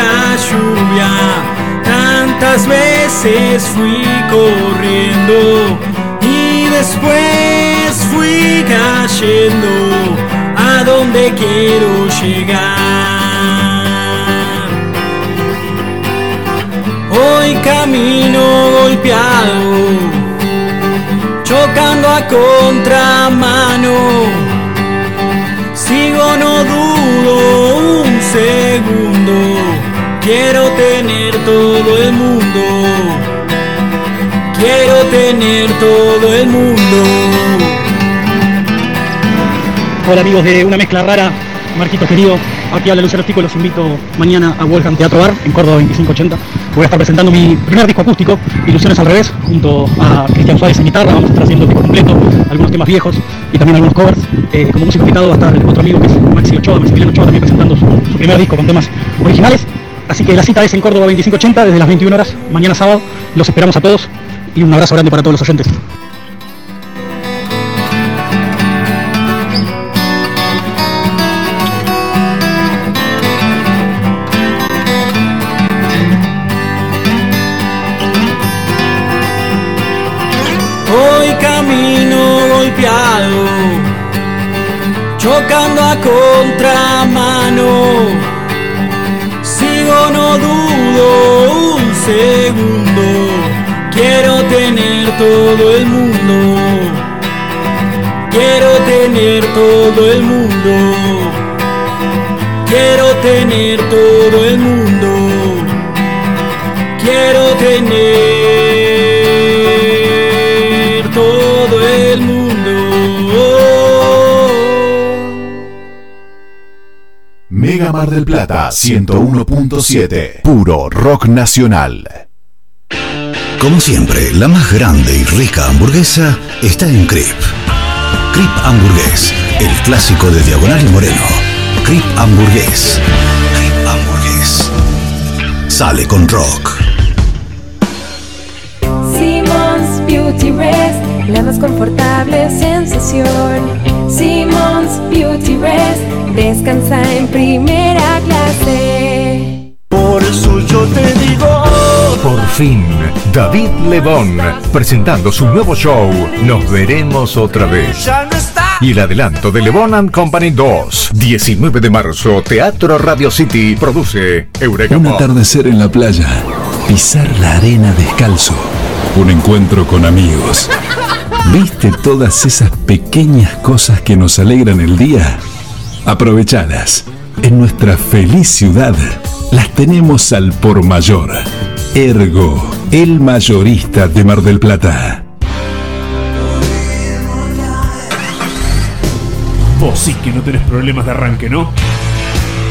lluvia. Tantas veces fui corriendo y después fui cayendo a donde quiero llegar. Hoy camino golpeado, chocando a contramano. Sigo, no dudo un segundo, quiero tener todo el mundo. Quiero tener todo el mundo. Hola amigos de Una Mezcla Rara, Marquitos querido, aquí habla Lucero Tico, los invito mañana a Wolfgang Teatro Bar en Córdoba 2580. Voy a estar presentando mi primer disco acústico, Ilusiones al revés, junto a Cristian Suárez en guitarra, vamos a estar haciendo el disco completo, algunos temas viejos y también algunos covers. Eh, como músico invitado va a estar otro amigo que es Maxi Ochoa, Maximiliano Ochoa, también presentando su, su primer disco con temas originales. Así que la cita es en Córdoba 2580 desde las 21 horas, mañana sábado. Los esperamos a todos y un abrazo grande para todos los oyentes. Todo el mundo. Quiero tener todo el mundo. Quiero tener todo el mundo. Mega Mar del Plata 101.7. Puro rock nacional. Como siempre, la más grande y rica hamburguesa está en Crip. Crip Hamburgués, el clásico de Diagonal y Moreno. Crip Hamburgués. Crip Hamburgués. Sale con rock. Simmons Beauty Rest, la más confortable sensación. Simmons Beauty Rest, descansa en primera clase. Por eso yo te digo. Por fin, David Lebón, presentando su nuevo show, Nos veremos otra vez. Y el adelanto de Lebón and Company 2, 19 de marzo, Teatro Radio City, produce Eureka Un atardecer en la playa, pisar la arena descalzo, un encuentro con amigos. ¿Viste todas esas pequeñas cosas que nos alegran el día? Aprovechadas. En nuestra feliz ciudad las tenemos al por mayor. Ergo, el mayorista de Mar del Plata. Vos sí que no tenés problemas de arranque, ¿no?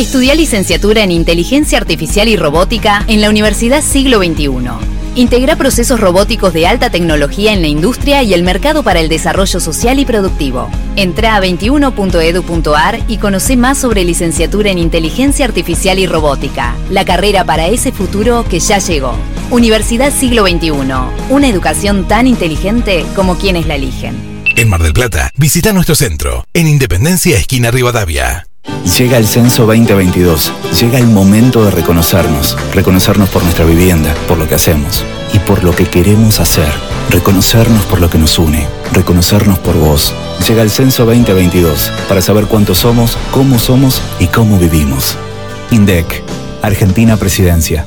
Estudia licenciatura en Inteligencia Artificial y Robótica en la Universidad Siglo XXI. Integra procesos robóticos de alta tecnología en la industria y el mercado para el desarrollo social y productivo. Entra a 21.edu.ar y conoce más sobre licenciatura en Inteligencia Artificial y Robótica, la carrera para ese futuro que ya llegó. Universidad Siglo XXI, una educación tan inteligente como quienes la eligen. En Mar del Plata, visita nuestro centro, en Independencia Esquina Rivadavia. Llega el censo 2022. Llega el momento de reconocernos. Reconocernos por nuestra vivienda, por lo que hacemos y por lo que queremos hacer. Reconocernos por lo que nos une. Reconocernos por vos. Llega el censo 2022 para saber cuántos somos, cómo somos y cómo vivimos. INDEC. Argentina Presidencia.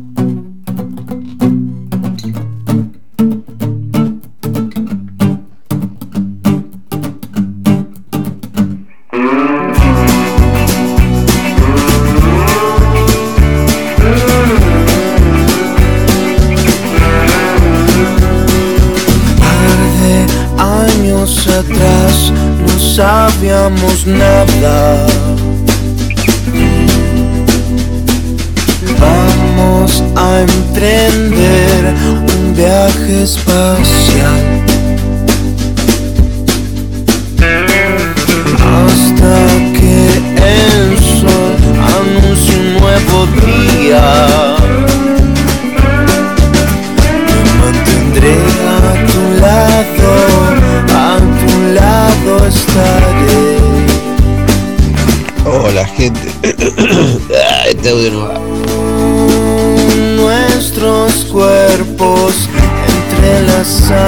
Años atrás no sabíamos nada. Vamos a emprender un viaje espacial. Hasta que el sol anuncie un nuevo día. Hola gente. Ah, este audio no va. Nuestros cuerpos entrelazados.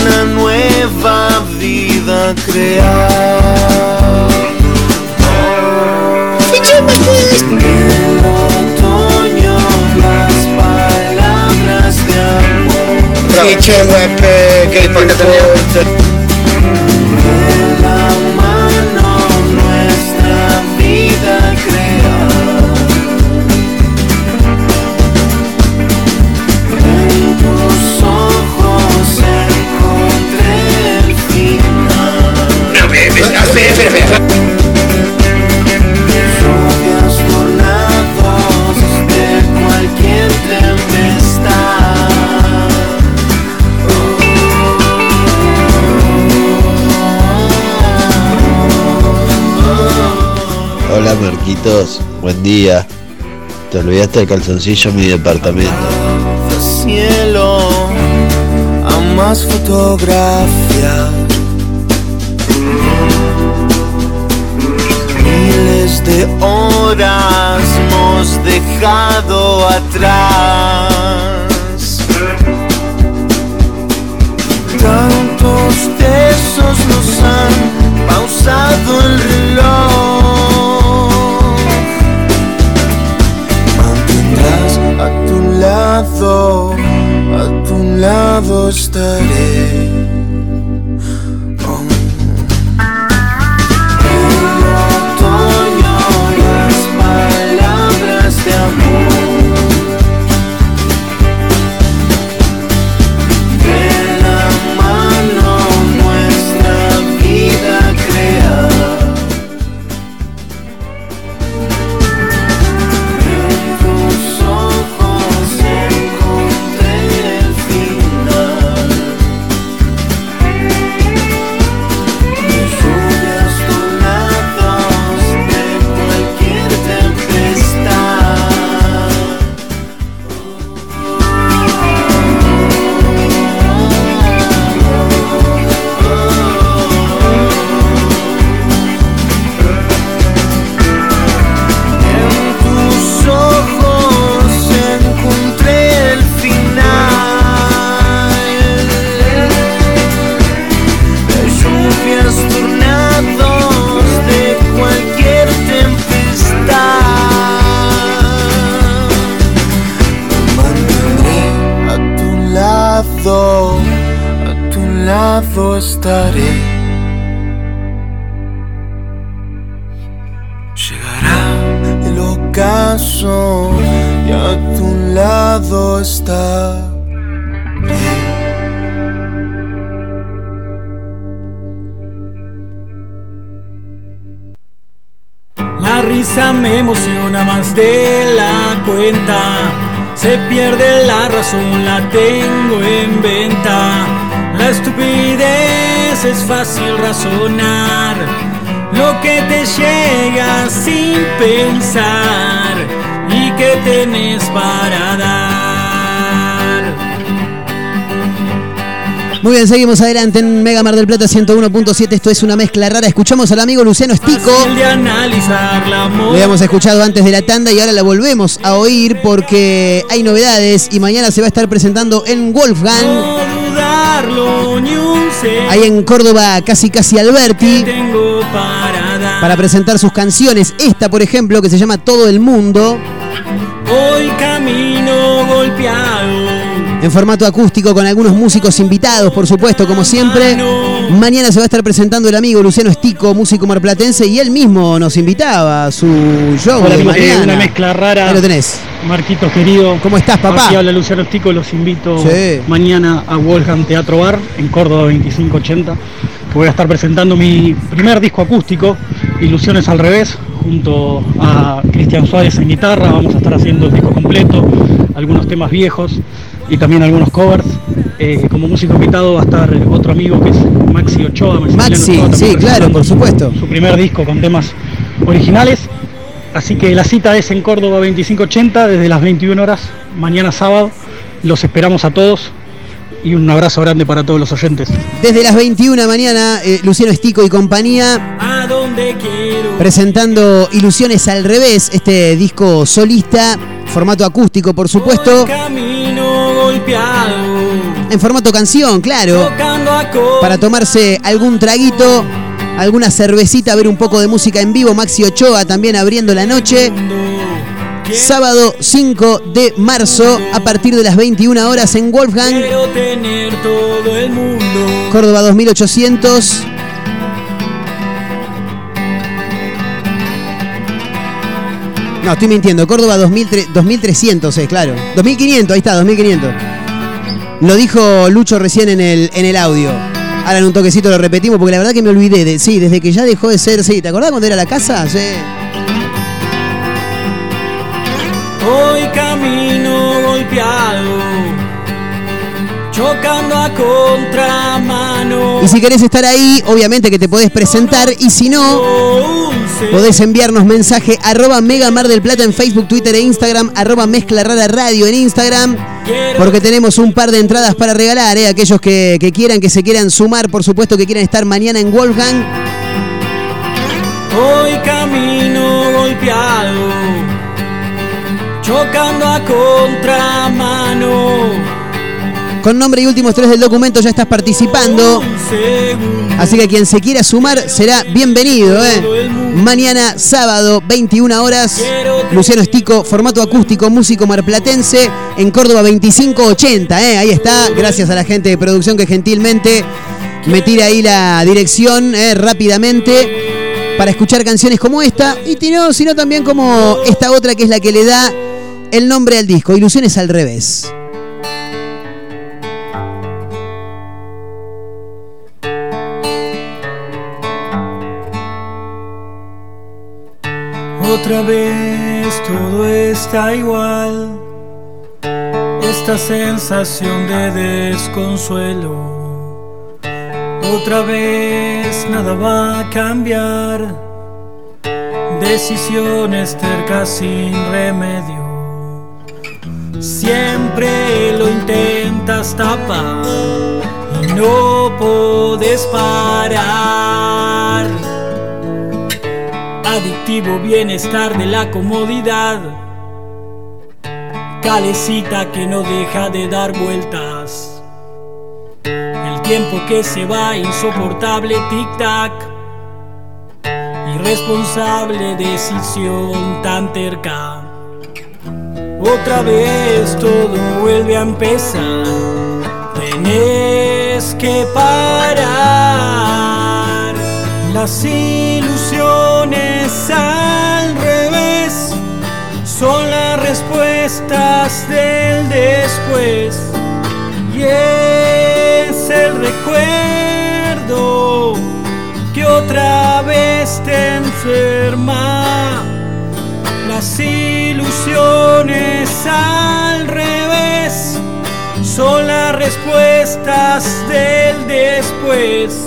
Una nueva vida crear. Amor. Sí, che, Marquitos, buen día. Te olvidaste el calzoncillo en mi departamento. de cielo a más fotografías. Miles de horas hemos dejado atrás. Tantos besos nos han pausado el reloj. Αδώ, από μιας πλευράς θα είμαι. Risa me emociona más de la cuenta. Se pierde la razón, la tengo en venta. La estupidez es fácil razonar. Lo que te llega sin pensar y que tenés para dar. Muy bien, seguimos adelante en Mega Mar del Plata 101.7. Esto es una mezcla rara. Escuchamos al amigo Luciano Estico. Lo habíamos escuchado antes de la tanda y ahora la volvemos a oír porque hay novedades y mañana se va a estar presentando en Wolfgang, No dudarlo ni un segundo. ahí en Córdoba, casi casi Alberti, para presentar sus canciones. Esta, por ejemplo, que se llama Todo el Mundo, Hoy camino golpeado. En formato acústico con algunos músicos invitados, por supuesto, como siempre. Mañana se va a estar presentando el amigo Luciano Estico, músico marplatense, y él mismo nos invitaba a su show. Hola de mañana. una mezcla rara. Ahí lo tenés. Marquitos querido. ¿Cómo estás, papá? Aquí habla Luciano Estico, los invito Sí. mañana a Wolfgang Teatro Bar en Córdoba 2580. Voy a estar presentando mi primer disco acústico, Ilusiones al revés, junto a Cristian Suárez en guitarra. Vamos a estar haciendo el disco completo, algunos temas viejos y también algunos covers. Eh, como músico invitado va a estar otro amigo que es Maxi Ochoa. Maxi, Ochoa, sí, claro, por supuesto. Su primer disco con temas originales. Así que la cita es en Córdoba 2580 desde las 21 horas, mañana sábado. Los esperamos a todos y un abrazo grande para todos los oyentes. Desde las 21 mañana, eh, Luciano Estico y compañía A donde quiero. presentando Ilusiones al revés, este disco solista, formato acústico, por supuesto, Camino golpeado. en formato canción, claro, para tomarse algún traguito, alguna cervecita, ver un poco de música en vivo. Maxi Ochoa también abriendo la noche. Sábado 5 de marzo, a partir de las 21 horas en Wolfgang. Córdoba 2800. No, estoy mintiendo. Córdoba 2003 2300 es, claro. 2500, ahí está, 2500. Lo dijo Lucho recién en el, en el audio. Ahora en un toquecito lo repetimos porque la verdad que me olvidé. De, sí, desde que ya dejó de ser. Sí, ¿te acordás cuando era la casa? Sí. Hoy camino golpeado. Chocando a contramano. Y si querés estar ahí, obviamente que te podés presentar. Y si no, podés enviarnos mensaje arroba Mega Mar del Plata en Facebook, Twitter e Instagram, arroba Mezcla Rara Radio en Instagram. Porque tenemos un par de entradas para regalar, ¿eh? aquellos que, que quieran, que se quieran sumar, por supuesto que quieran estar mañana en Wolfgang. Hoy camino golpeado. Chocando a contramano. Con nombre y últimos tres del documento ya estás participando. Así que quien se quiera sumar será bienvenido. ¿eh? Mañana, sábado, 21 horas. Luciano Estico, formato acústico, músico marplatense, en Córdoba 2580. ¿eh? Ahí está, gracias a la gente de producción que gentilmente me tira ahí la dirección ¿eh? rápidamente para escuchar canciones como esta. Y si no, sino también como esta otra que es la que le da el nombre al disco, Ilusiones al revés. Otra vez todo está igual. Esta sensación de desconsuelo. Otra vez nada va a cambiar. Decisiones tercas sin remedio. Siempre lo intentas tapar y no podés parar adictivo bienestar de la comodidad. Calecita que no deja de dar vueltas. El tiempo que se va insoportable tic-tac. Irresponsable decisión tan terca. Otra vez todo vuelve a empezar. De tienes que parar. Las ilusiones al revés son las respuestas del después. Y es el recuerdo que otra vez te enferma. Las ilusiones al revés son las respuestas del después.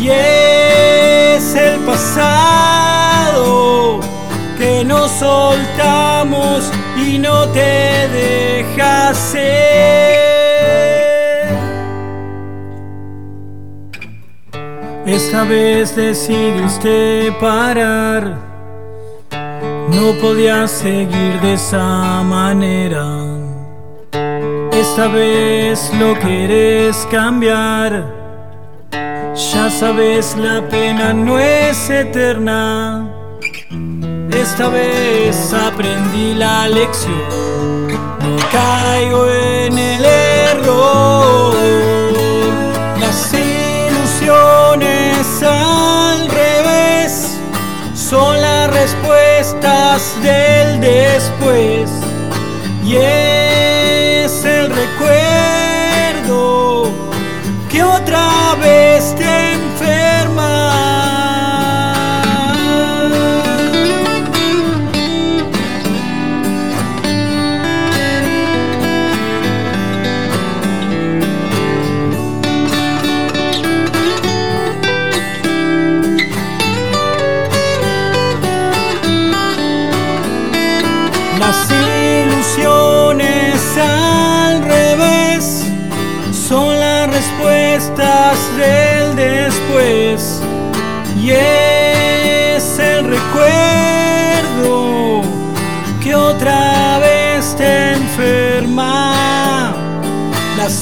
Y es el pasado que nos soltamos y no te deja ser. Esta vez decidiste parar. No podías seguir de esa manera. Esta vez lo quieres cambiar. Ya sabes, la pena no es eterna. Esta vez aprendí la lección. No caigo en el error. Las ilusiones al revés son las respuestas del después. Y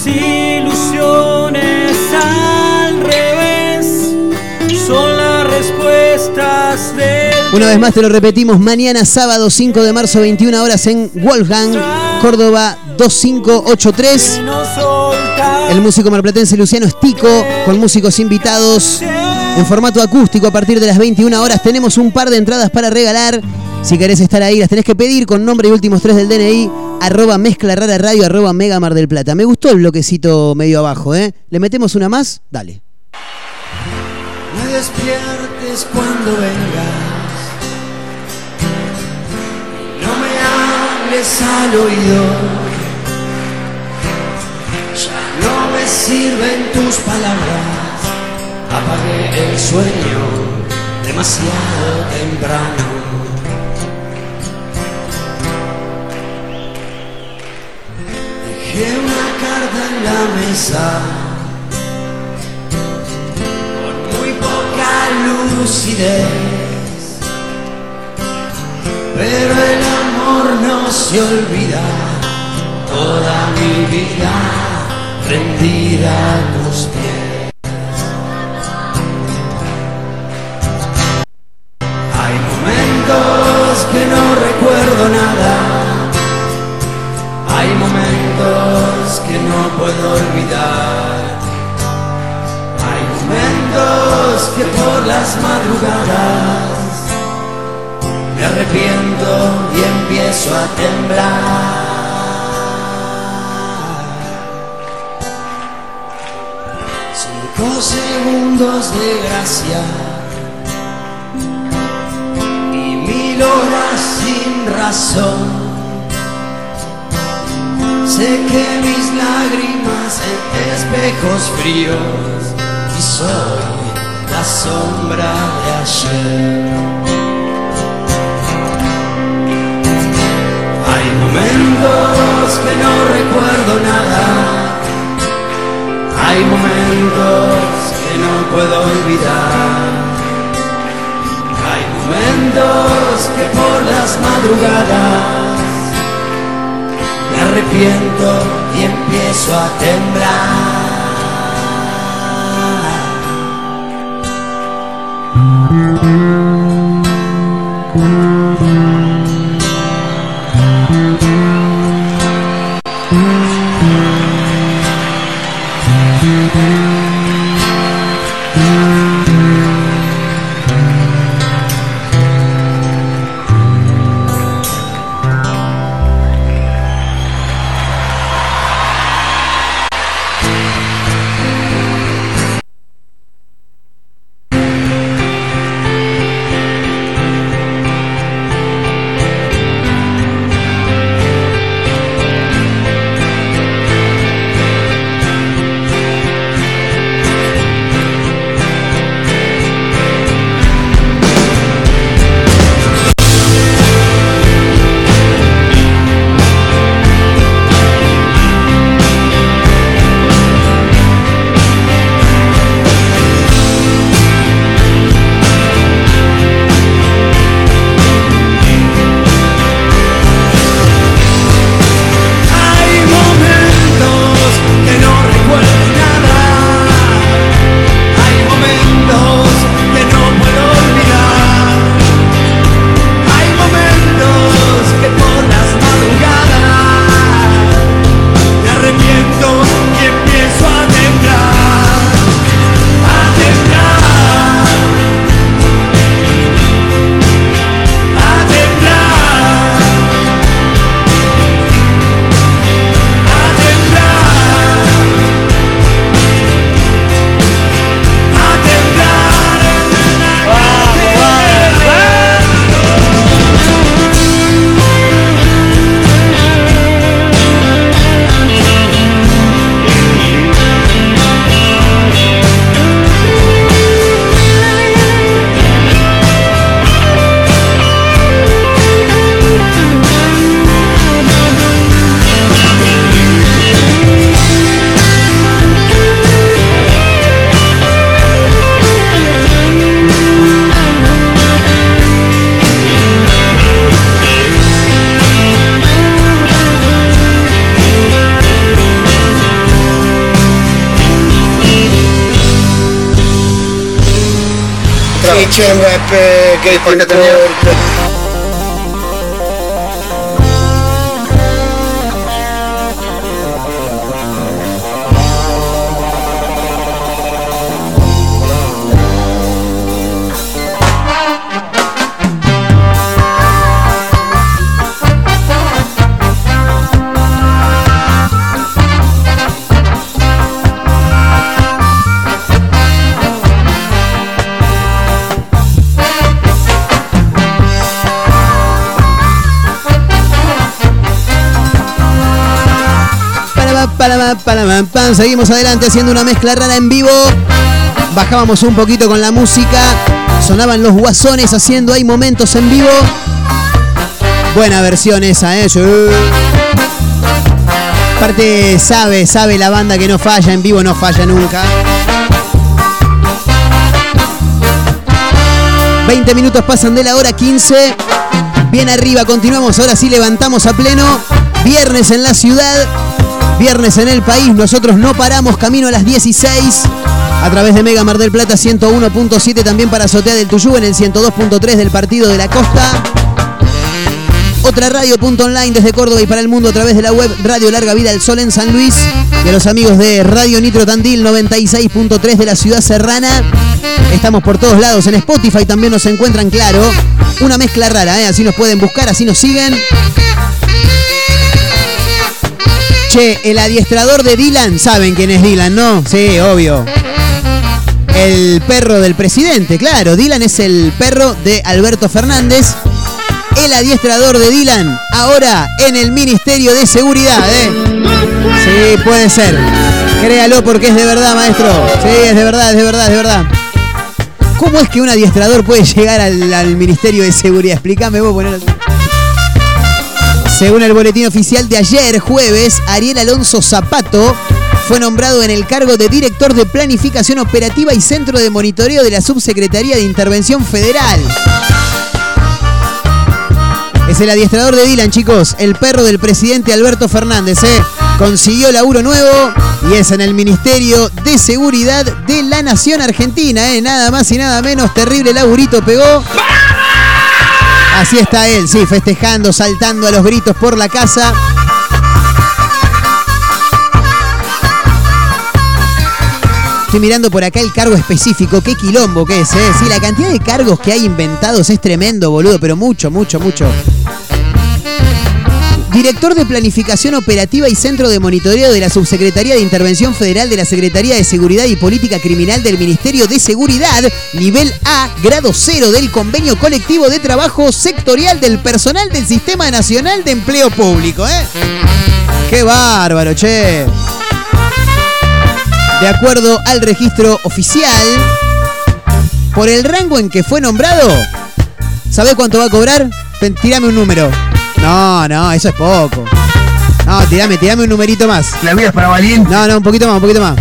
ilusiones al revés son las respuestas del Una vez más te lo repetimos, mañana sábado 5 de marzo, 21 horas en Wolfgang, Córdoba 2583. El músico marplatense Luciano Estico, con músicos invitados en formato acústico a partir de las 21 horas. Tenemos un par de entradas para regalar. Si querés estar ahí, las tenés que pedir con nombre y últimos tres del DNI, arroba mezcla rara radio, arroba mega mar del plata. Me gustó el bloquecito medio abajo, ¿eh? ¿Le metemos una más? Dale. Me despiertes cuando vengas. No me hables al oído. Ya no me sirven tus palabras. Apagué el sueño demasiado temprano. Dejé una carta en la mesa. muy poca lucidez. Pero el amor no se olvida, toda mi vida rendida a tus pies. Por las madrugadas me arrepiento y empiezo a temblar. Cinco segundos de gracia y mil horas sin razón. Sé que mis lágrimas en espejos fríos y soy sombra de ayer. Hay momentos que no recuerdo nada, hay momentos que no puedo olvidar, hay momentos que por las madrugadas me arrepiento y empiezo a temblar. Pe, que te importa. Para, pan. Seguimos adelante haciendo una mezcla rara en vivo. Bajábamos un poquito con la música. Sonaban los guasones haciendo ahí momentos en vivo. Buena versión esa, ¿eh? Sí. Aparte, sabe, sabe la banda que no falla, en vivo no falla nunca. 20 minutos pasan de la hora 15. Bien arriba, continuamos. Ahora sí levantamos a pleno. Viernes en la ciudad. Viernes en el país. Nosotros no paramos. Camino a las 16. A través de Mega Mar del Plata 101.7. También para Azotea del Tuyú en el 102.3 del Partido de la Costa. Otra radio.online desde Córdoba y para el mundo a través de la web Radio Larga Vida del Sol en San Luis. Y a los amigos de Radio Nitro Tandil 96.3 de la ciudad serrana. Estamos por todos lados en Spotify, también nos encuentran claro. Una mezcla rara, ¿eh? así nos pueden buscar, así nos siguen. Che, el adiestrador de Dylan, ¿saben quién es Dylan, no? Sí, obvio. El perro del presidente, claro. Dylan es el perro de Alberto Fernández. El adiestrador de Dylan, ahora en el Ministerio de Seguridad, ¿eh? Sí, puede ser. Créalo porque es de verdad, maestro. Sí, es de verdad, es de verdad, es de verdad. ¿Cómo es que un adiestrador puede llegar al, Ministerio de Seguridad? Explícame vos, ponelo. Según el boletín oficial de ayer, jueves, Ariel Alonso Zapato fue nombrado en el cargo de director de Planificación Operativa y Centro de Monitoreo de la Subsecretaría de Intervención Federal. Es el adiestrador de Dylan, chicos, el perro del presidente Alberto Fernández, ¿eh? Consiguió laburo nuevo y es en el Ministerio de Seguridad de la Nación Argentina, ¿eh? Nada más y nada menos, terrible laburito pegó. Así está él, sí, festejando, saltando a los gritos por la casa. Estoy mirando por acá el cargo específico, qué quilombo que es, ¿eh? Sí, la cantidad de cargos que hay inventados es tremendo, boludo, pero mucho, mucho, mucho. Director de Planificación Operativa y Centro de Monitoreo de la Subsecretaría de Intervención Federal de la Secretaría de Seguridad y Política Criminal del Ministerio de Seguridad, nivel A, grado 0 del Convenio Colectivo de Trabajo Sectorial del Personal del Sistema Nacional de Empleo Público, ¿eh? ¡Qué bárbaro, che! De acuerdo al registro oficial, por el rango en que fue nombrado, ¿sabe cuánto va a cobrar? Tirame un número. No, no, eso es poco. No, tirame, tirame un numerito más. La vida es para valiente. No, no, un poquito más, un poquito más.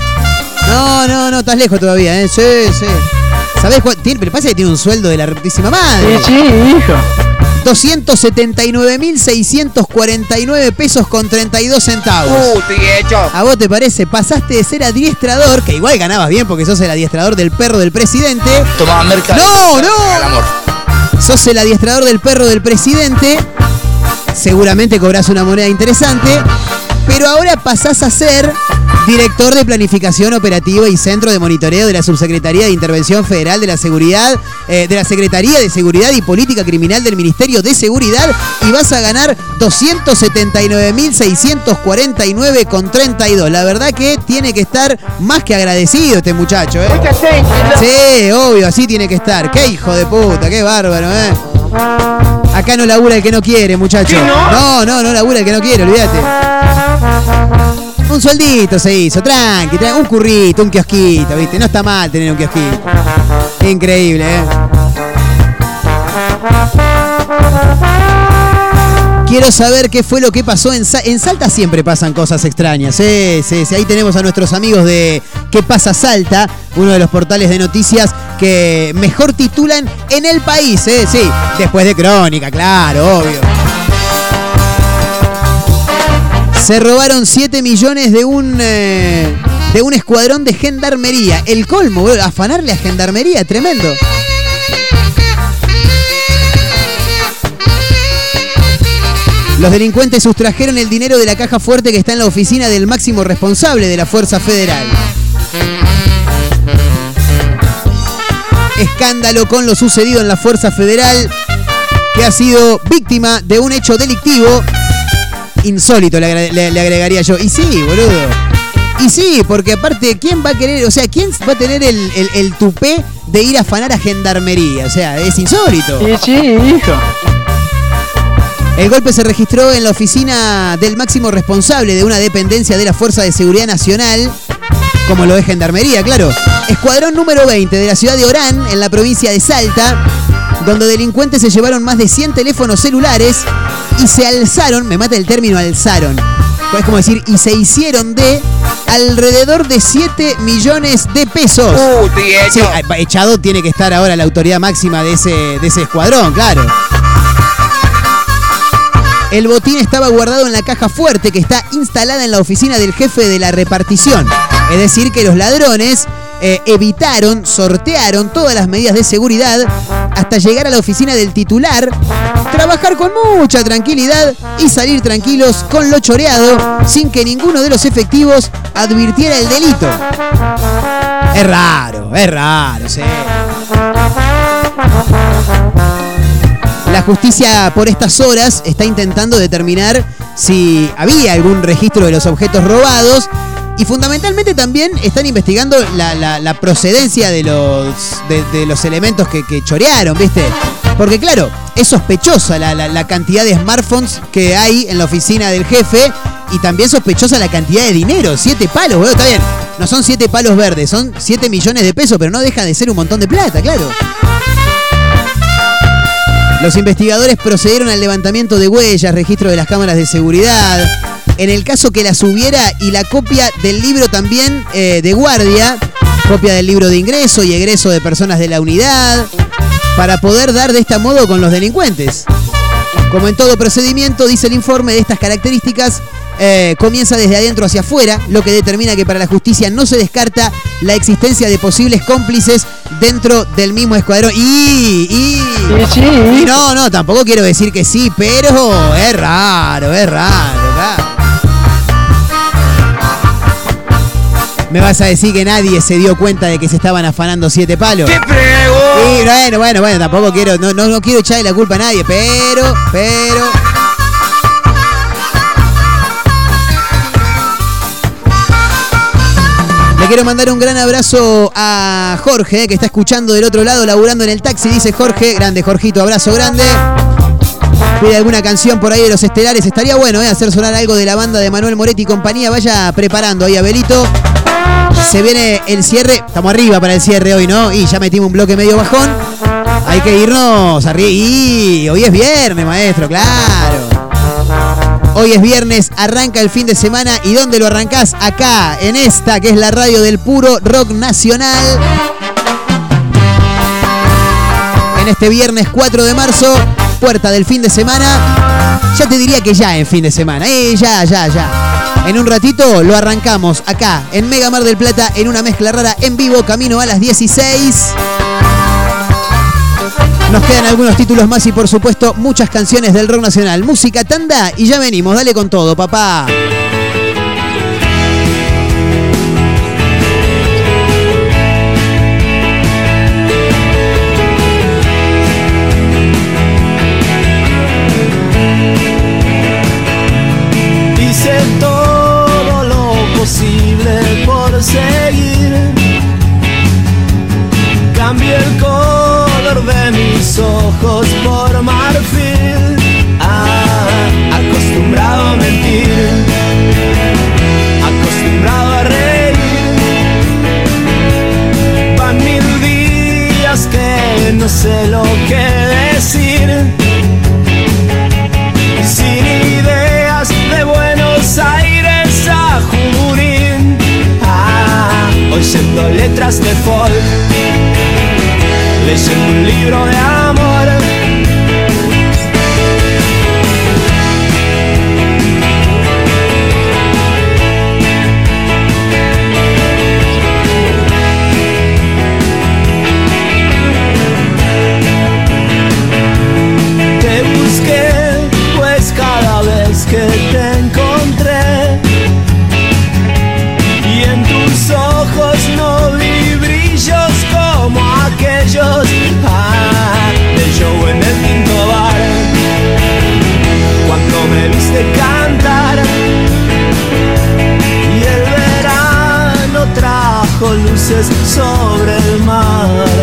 No, no, no, estás lejos todavía, ¿eh? Sí, sí. ¿Sabés? Tiene, pero pasa que tiene un sueldo de la reputísima madre. Sí, sí, hijo. 279.649 pesos con 32 centavos. Uh, hecho. ¿A vos te parece? Pasaste de ser adiestrador, que igual ganabas bien porque sos el adiestrador del perro del presidente. Tomaba mercado. ¡No, no! Al amor. Sos el adiestrador del perro del presidente. Seguramente cobras una moneda interesante. Pero ahora pasás a ser director de planificación operativa y centro de monitoreo de la Subsecretaría de Intervención Federal de la Seguridad, eh, de la Secretaría de Seguridad y Política Criminal del Ministerio de Seguridad y vas a ganar 279.649,32. La verdad que tiene que estar más que agradecido este muchacho, ¿eh? Sí, obvio, así tiene que estar. Qué hijo de puta, qué bárbaro, ¿eh? Acá no labura el que no quiere, muchacho. No, no, no labura el que no quiere, olvídate. Un sueldito se hizo, tranqui, tranqui, un currito, un kiosquito, ¿viste? No está mal tener un kiosquito. Increíble, ¿eh? Quiero saber qué fue lo que pasó en, Sa- en Salta. Siempre pasan cosas extrañas. Sí, sí, sí. Ahí tenemos a nuestros amigos de ¿Qué pasa Salta? Uno de los portales de noticias que mejor titulan en el país. ¿eh? Sí, después de Crónica, claro, obvio. Se robaron 7 millones de un eh, de un escuadrón de gendarmería. El colmo, boludo, afanarle a gendarmería, tremendo. Los delincuentes sustrajeron el dinero de la caja fuerte que está en la oficina del máximo responsable de la Fuerza Federal. Escándalo con lo sucedido en la Fuerza Federal, que ha sido víctima de un hecho delictivo insólito, le, agre- le- le agregaría yo. Y sí, boludo. Y sí, porque aparte, ¿quién va a querer, o sea, quién va a tener el, el- el tupé de ir a afanar a gendarmería? O sea, es insólito. Sí, sí, hijo. El golpe se registró en la oficina del máximo responsable de una dependencia de la Fuerza de Seguridad Nacional, como lo es Gendarmería, claro. Escuadrón número 20 de la ciudad de Orán, en la provincia de Salta, donde delincuentes se llevaron más de 100 teléfonos celulares y se alzaron, me mata el término alzaron, es como decir, y se hicieron de alrededor de 7 millones de pesos. Sí, echado tiene que estar ahora la autoridad máxima de ese, de ese escuadrón, claro. El botín estaba guardado en la caja fuerte que está instalada en la oficina del jefe de la repartición. Es decir, que los ladrones eh, evitaron, sortearon todas las medidas de seguridad hasta llegar a la oficina del titular, trabajar con mucha tranquilidad y salir tranquilos con lo choreado sin que ninguno de los efectivos advirtiera el delito. Es raro, es raro, sí. Justicia por estas horas está intentando determinar si había algún registro de los objetos robados y fundamentalmente también están investigando la, la- la procedencia de los, de, los elementos que, que chorearon, ¿viste? Porque claro, es sospechosa la, la- cantidad de smartphones que hay en la oficina del jefe y también sospechosa la cantidad de dinero, siete palos, está bien, no son siete palos verdes, son siete millones de pesos, pero no deja de ser un montón de plata, claro. Los investigadores procedieron al levantamiento de huellas, registro de las cámaras de seguridad. En el caso que las hubiera y la copia del libro también eh, de guardia, copia del libro de ingreso y egreso de personas de la unidad, para poder dar de este modo con los delincuentes. Como en todo procedimiento, dice el informe de estas características, eh, comienza desde adentro hacia afuera, lo que determina que para la justicia no se descarta la existencia de posibles cómplices dentro del mismo escuadrón. Y, y, y no, no, tampoco quiero decir que sí, pero es raro, es raro. claro. Me vas a decir que nadie se dio cuenta de que se estaban afanando siete palos. ¡Qué Sí, bueno, bueno, bueno, tampoco quiero, no, no, no quiero echarle la culpa a nadie, pero, pero. Quiero mandar un gran abrazo a Jorge, que está escuchando del otro lado, laburando en el taxi. Dice Jorge, grande Jorgito, abrazo grande. Pide alguna canción por ahí de los estelares. Estaría bueno eh, hacer sonar algo de la banda de Manuel Moretti y compañía. Vaya preparando ahí, Abelito. Se viene el cierre. Estamos arriba para el cierre hoy, ¿no? Y ya metimos un bloque medio bajón. Hay que irnos arriba. Y hoy es viernes, maestro, claro. Hoy es viernes, arranca el fin de semana. ¿Y dónde lo arrancás? Acá, en esta, que es la radio del puro rock nacional. En este viernes 4 de marzo, puerta del fin de semana. Ya te diría que ya en fin de semana. Eh, ya, ya, ya. En un ratito lo arrancamos acá, en Mega Mar del Plata, en una mezcla rara en vivo, camino a las 16. Nos quedan algunos títulos más y por supuesto muchas canciones del rock nacional. Música tanda y ya venimos, dale con todo, papá. Letras de folk, leyendo un libro de amor. Sobre el mar.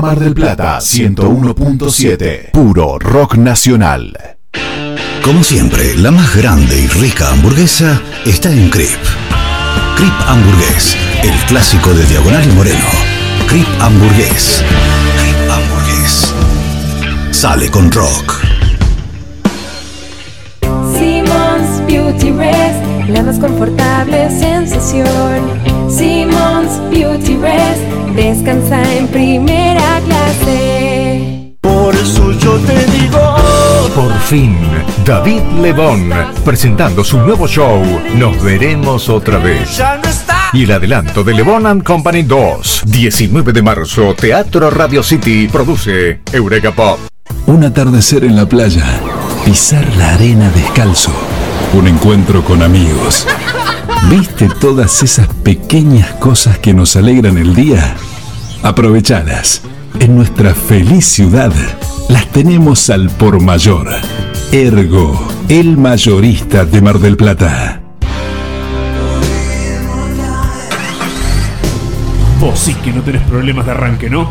Mar del Plata 101.7. Puro rock nacional. Como siempre, la más grande y rica hamburguesa está en Crip. Crip Hamburgués, el clásico de Diagonal y Moreno. Crip Hamburgués. Crip Hamburgués. Sale con rock. Simmons Beauty Rest, la más confortable sensación. Simmons Beauty Rest, descansa en primera te digo. Por fin, David Lebón, presentando su nuevo show, Nos veremos otra vez. Y el adelanto de Lebon and Company 2, 19 de marzo, Teatro Radio City, produce Eureka Pop. Un atardecer en la playa. Pisar la arena descalzo. Un encuentro con amigos. ¿Viste todas esas pequeñas cosas que nos alegran el día? Aprovechadas. En nuestra feliz ciudad las tenemos al por mayor. Ergo, el mayorista de Mar del Plata. Vos sí que no tenés problemas de arranque, ¿no?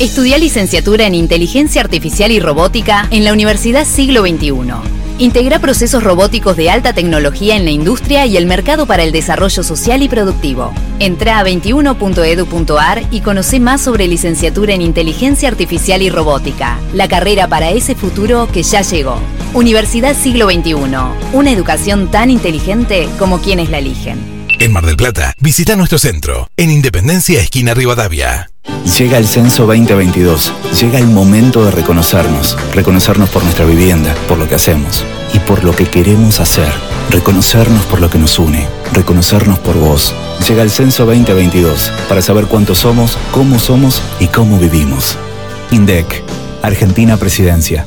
Estudia licenciatura en Inteligencia Artificial y Robótica en la Universidad Siglo XXI. Integra procesos robóticos de alta tecnología en la industria y el mercado para el desarrollo social y productivo. Entra a 21.edu.ar y conoce más sobre licenciatura en Inteligencia Artificial y Robótica, la carrera para ese futuro que ya llegó. Universidad Siglo XXI, una educación tan inteligente como quienes la eligen. En Mar del Plata, visita nuestro centro, en Independencia, esquina Rivadavia. Llega el censo 2022. Llega el momento de reconocernos. Reconocernos por nuestra vivienda, por lo que hacemos y por lo que queremos hacer. Reconocernos por lo que nos une. Reconocernos por vos. Llega el censo 2022 para saber cuántos somos, cómo somos y cómo vivimos. INDEC. Argentina Presidencia.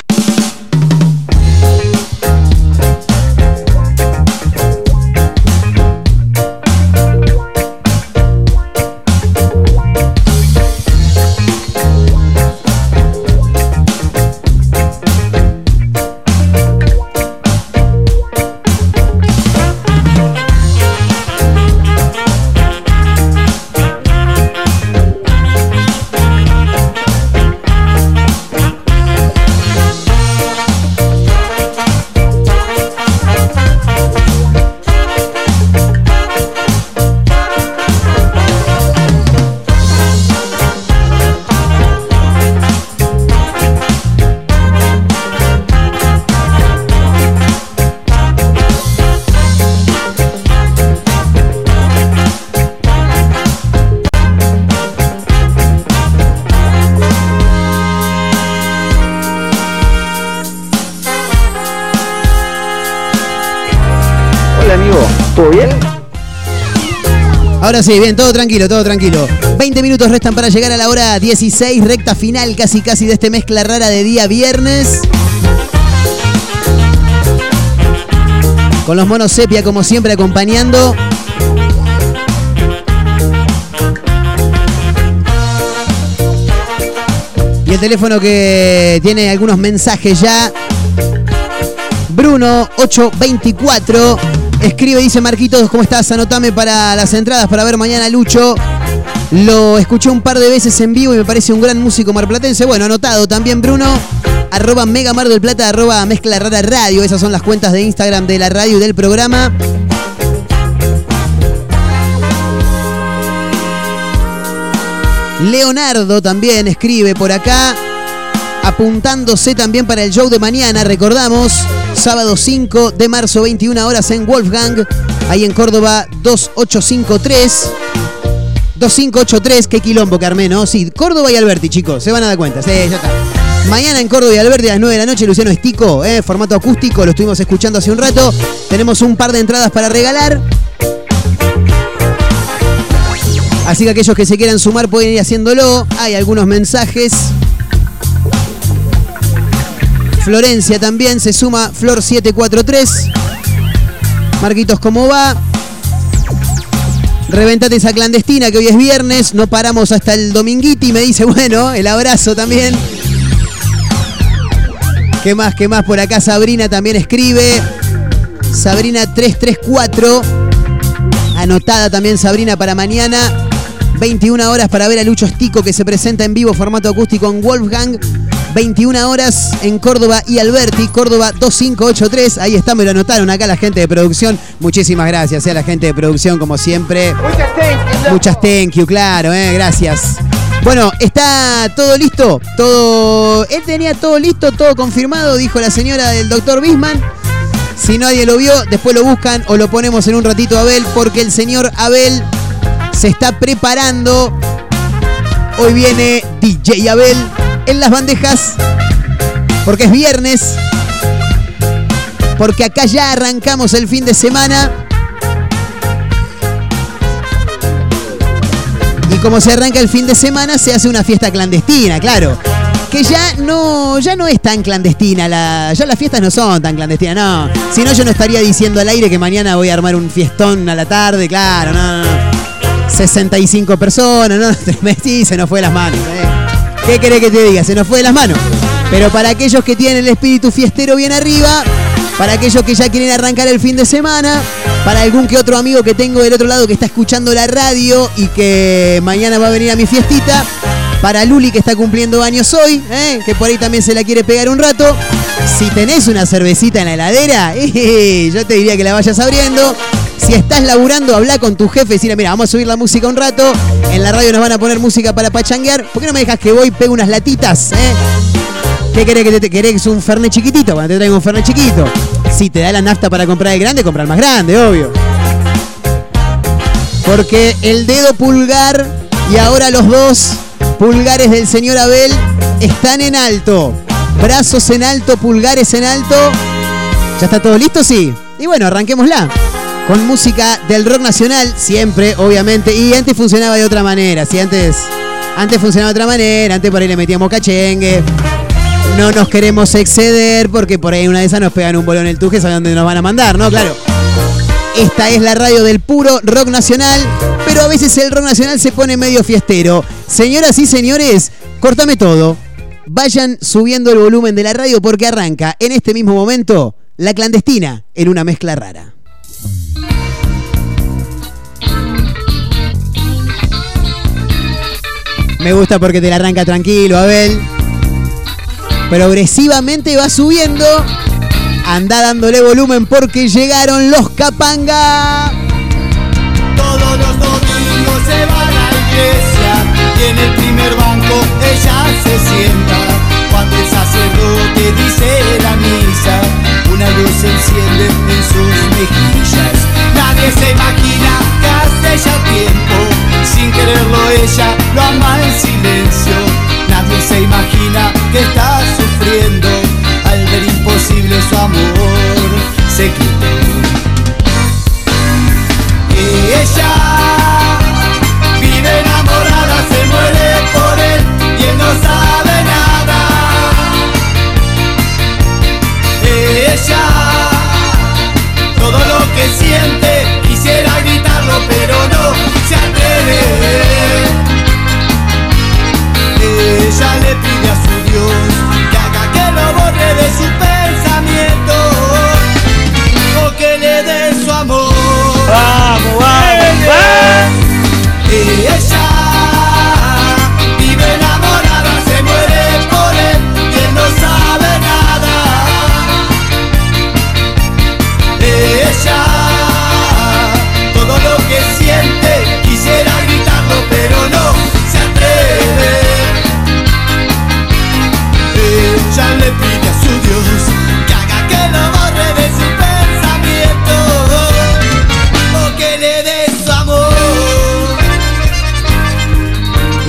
Sí, bien, todo tranquilo, todo tranquilo. 20 minutos restan para llegar a la hora 16, recta final casi casi de este mezcla rara de día viernes. Con los monos sepia como siempre acompañando. Y el teléfono que tiene algunos mensajes ya. Bruno 824 escribe, dice Marquitos, ¿cómo estás? Anotame para las entradas para ver mañana Lucho. Lo escuché un par de veces en vivo y me parece un gran músico marplatense. Bueno, anotado también Bruno. Arroba Mega Mar Plata, arroba Mezcla Rara Radio. Esas son las cuentas de Instagram de la radio y del programa. Leonardo también escribe por acá, apuntándose también para el show de mañana, recordamos, sábado 5 de marzo, 21 horas en Wolfgang, ahí en Córdoba 2853. 2583, qué quilombo, Carmen, ¿no? Sí, Córdoba y Alberti, chicos, se van a dar cuenta, sí, ya está. Mañana en Córdoba y Alberti a las 9 de la noche, Luciano Estico, eh, formato acústico, lo estuvimos escuchando hace un rato. Tenemos un par de entradas para regalar. Así que aquellos que se quieran sumar pueden ir haciéndolo. Hay algunos mensajes. Florencia también se suma. Flor 743. Marquitos, ¿cómo va? Reventate esa clandestina que hoy es viernes. No paramos hasta el dominguiti. Me dice, bueno, el abrazo también. ¿Qué más? ¿Qué más? Por acá Sabrina también escribe. Sabrina 334. Anotada también Sabrina para mañana. 21 horas para ver a Lucho Estico que se presenta en vivo formato acústico en Wolfgang. 21 horas en Córdoba y Alberti, Córdoba 2583. Ahí está, me lo anotaron acá la gente de producción. Muchísimas gracias eh, a la gente de producción, como siempre. Muchas thank you, claro, eh, gracias. Bueno, está todo listo. Todo. Él tenía todo listo, todo confirmado, dijo la señora del doctor Bisman. Si nadie lo vio, después lo buscan o lo ponemos en un ratito a Abel, porque el señor Abel se está preparando. Hoy viene DJ Abel en las bandejas, porque es viernes, porque acá ya arrancamos el fin de semana. Y como se arranca el fin de semana, se hace una fiesta clandestina, claro. Que ya no, ya no es tan clandestina, la, ya las fiestas no son tan clandestinas, no. Si no, yo no estaría diciendo al aire que mañana voy a armar un fiestón a la tarde, claro, no, no. no. 65 personas, ¿no? Sí, se nos fue las manos. ¿eh? ¿Qué querés que te diga? Se nos fue de las manos. Pero para aquellos que tienen el espíritu fiestero bien arriba, para aquellos que ya quieren arrancar el fin de semana, para algún que otro amigo que tengo del otro lado que está escuchando la radio y que mañana va a venir a mi fiestita, para Luli que está cumpliendo años hoy, ¿eh? que por ahí también se la quiere pegar un rato. Si tenés una cervecita en la heladera, eh, yo te diría que la vayas abriendo. Si estás laburando, habla con tu jefe y decirle, mira, vamos a subir la música un rato. En la radio nos van a poner música para pachanguear. ¿Por qué no me dejas que voy y pego unas latitas? eh? ¿Qué querés que te, te querés un fernet chiquitito? Cuando te traigo un fernet chiquito. Si te da la nafta para comprar el grande, comprar el más grande, obvio. Porque el dedo pulgar y ahora los dos pulgares del señor Abel están en alto. Brazos en alto, pulgares en alto. ¿Ya está todo listo? Sí. Y bueno, arranquémosla. Con música del rock nacional, siempre, obviamente. Y antes funcionaba de otra manera. Si antes, antes funcionaba de otra manera, antes por ahí le metíamos cachengue. No nos queremos exceder porque por ahí una de esas nos pegan un bolón en el tuje, saben dónde nos van a mandar, ¿no? Claro. Esta es la radio del puro rock nacional, pero a veces el rock nacional se pone medio fiestero. Señoras y señores, cortame todo. Vayan subiendo el volumen de la radio porque arranca en este mismo momento la clandestina en una mezcla rara. Me gusta porque te la arranca tranquilo, Abel. Progresivamente va subiendo. Anda dándole volumen porque llegaron los Capanga. Todos los domingos se van a la iglesia y en el primer banco ella se sienta. Cuando el sacerdote dice la misa, una luz se enciende en sus mejillas. Nadie se imagina que hace ya tiempo, sin quererlo ella lo ama en silencio. Nadie se imagina que está sufriendo al ver imposible su amor secreto. Y ella vive enamorada, se muere por él y no sabe nada. Ella, todo lo que siente, se atreve. Ella le pide a su Dios que haga que lo borre de su pensamiento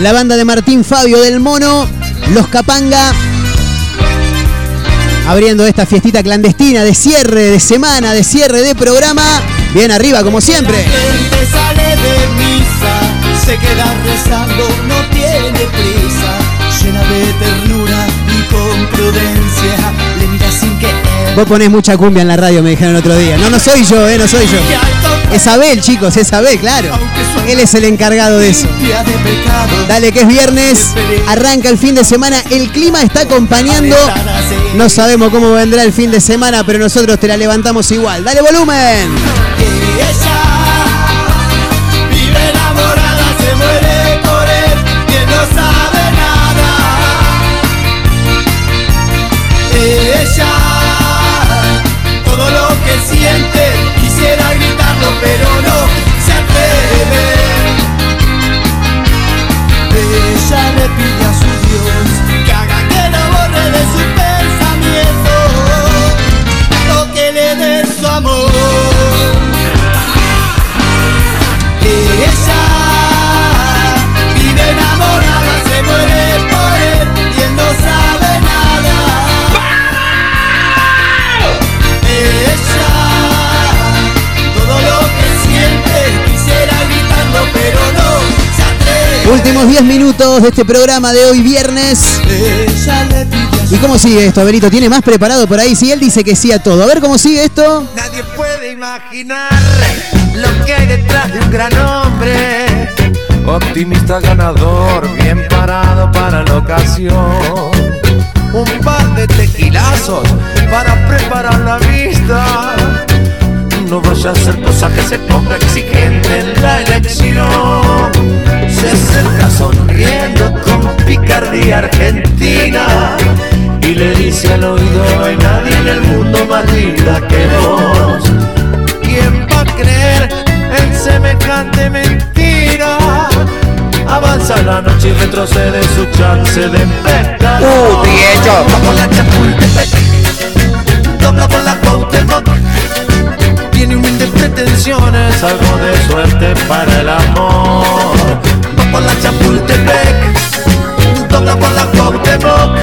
La banda de Martín Fabio del Mono, los Capanga. Abriendo esta fiestita clandestina de cierre de semana, de cierre de programa. Bien arriba, como siempre. gente sale de misa, se queda rezando, no tiene prisa, llena de ternura y con prudencia, Vos ponés mucha cumbia en la radio, me dijeron el otro día. No, no soy yo, eh, no soy yo. Es Abel, chicos, es Abel, claro. Él es el encargado de eso. Dale, que es viernes, arranca el fin de semana, el clima está acompañando. No sabemos cómo vendrá el fin de semana, pero nosotros te la levantamos igual. Dale volumen. Pero no se atreve. Ella le pide Últimos 10 minutos de este programa de hoy viernes. ¿Y cómo sigue esto, Abelito? ¿Tiene más preparado por ahí? Si él dice que sí a todo. A ver cómo sigue esto. Nadie puede imaginar lo que hay detrás de un gran hombre. Optimista ganador, bien parado para la ocasión. Un par de tequilazos para preparar la vista. No vaya a ser cosa que se ponga exigente en la elección. Se acerca sonriendo con picardía argentina y le dice al oído: No hay nadie en el mundo más linda que vos. ¿Quién va a creer en semejante mentira? Avanza la noche y retrocede su chance de pescar. Uh, viejo. Vamos la Chapultepec, dobla por la Cuauhtémoc. Tiene humildes pretensiones, algo de suerte para el amor. Va por la Chapultepec, dobla por la Cuauhtémoc.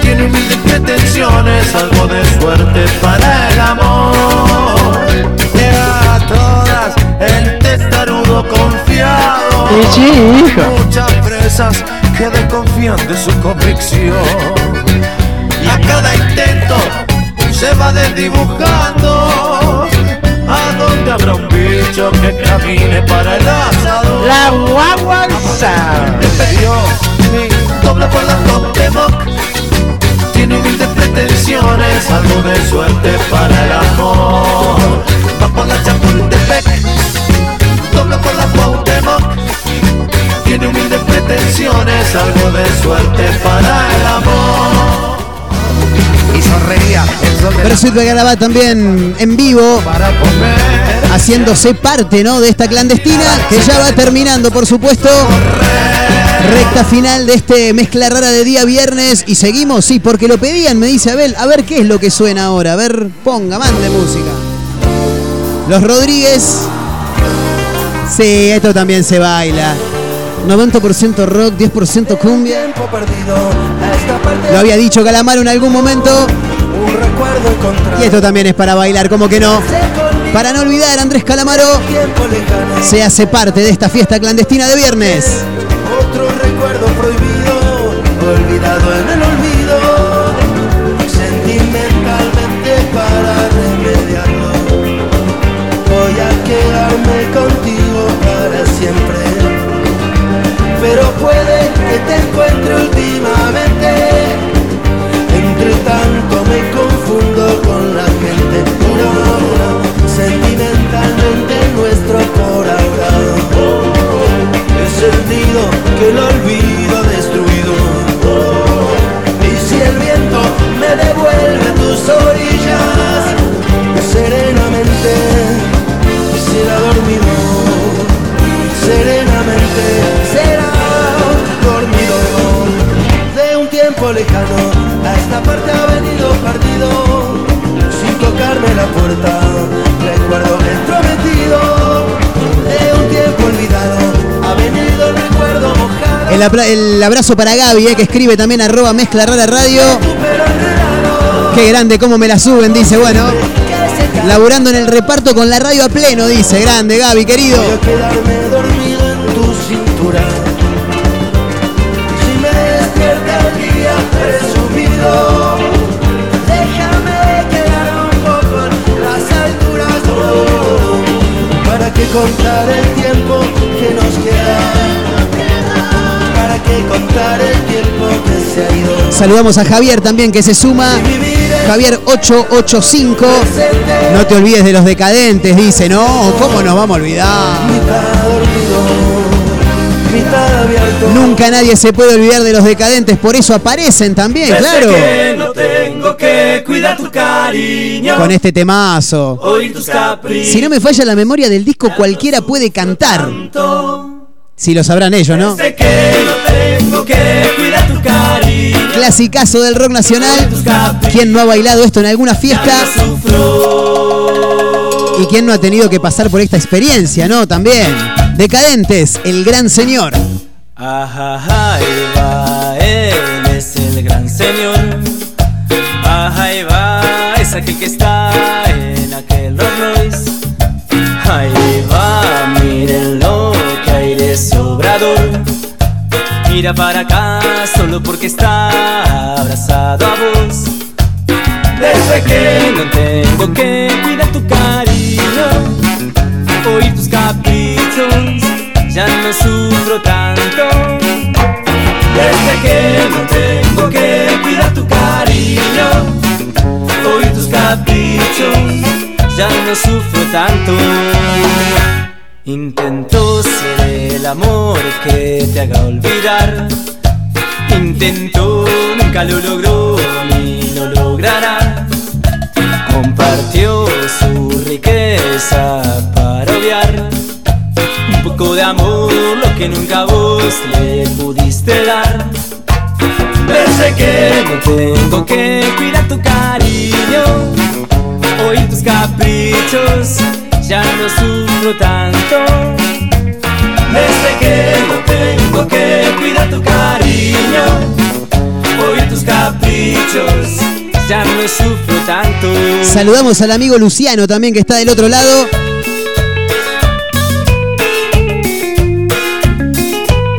Tiene humildes pretensiones, algo de suerte para el amor. Llega a todas el testarudo confiado. Sí, sí, hija. Muchas presas que desconfían de su convicción. Y a cada intento se va desdibujando. ¿A dónde habrá un bicho que camine para el asado? La guaguanza. Dobla por la Cuauhtémoc Tiene humildes pretensiones Algo de suerte para el amor Va por la Chapultepec Dobla por la Cuauhtémoc Tiene humildes pretensiones Algo de suerte para el amor Y sonreía el sol de la Versuit Begarabá también en vivo, haciéndose parte ¿no? de esta clandestina, que ya va terminando, por supuesto. Recta final de este mezcla rara de día viernes. Y seguimos, sí, porque lo pedían, me dice Abel. A ver qué es lo que suena ahora. A ver, ponga, mande música. Los Rodríguez. Sí, esto también se baila. 90% rock, 10% cumbia. Lo había dicho Calamaro en algún momento. Y esto también es para bailar, como que no. Para no olvidar, Andrés Calamaro se hace parte de esta fiesta clandestina de viernes. otro recuerdo prohibido olvidado para Gaby, eh, que escribe también arroba mezcla rara radio. Qué grande cómo me la suben, dice, bueno. Laburando en el reparto con la radio a pleno, dice. Grande, Gaby, querido. Voy Saludamos a Javier también, que se suma. Javier 885. No te olvides de los decadentes, dice. No, ¿cómo nos vamos a olvidar? Nunca nadie se puede olvidar de los decadentes, por eso aparecen también, claro. que no tengo que cuidar tu cariño Con este temazo. Oír tus caprichos Si no me falla la memoria del disco, cualquiera puede cantar. Si lo sabrán ellos, no Clasicazo del rock nacional. ¿Quién no ha bailado esto en alguna fiesta? ¿Y quién no ha tenido que pasar por esta experiencia, no? También. Decadentes, el gran señor. Ajá, ahí va, él es el gran señor. Ajá, va, es aquel que está en aquel Rolls Royce. Ahí va, mírenlo, que aire sobrador. Mira para acá, solo porque está abrazado a vos. Desde que no tengo que cuidar tu cariño, oír tus caprichos, ya no sufro tanto. Desde que no tengo que cuidar tu cariño, oír tus caprichos. ya no sufro tanto. Intento ser el amor que te haga olvidar. Intento, nunca lo logró ni lo logrará. Compartió su riqueza para obviar un poco de amor, lo que nunca vos le pudiste dar. Desde que no tengo que cuidar tu cariño, hoy tus caprichos ya no sufro tanto. Desde que no tengo Saludamos al amigo Luciano también que está del otro lado.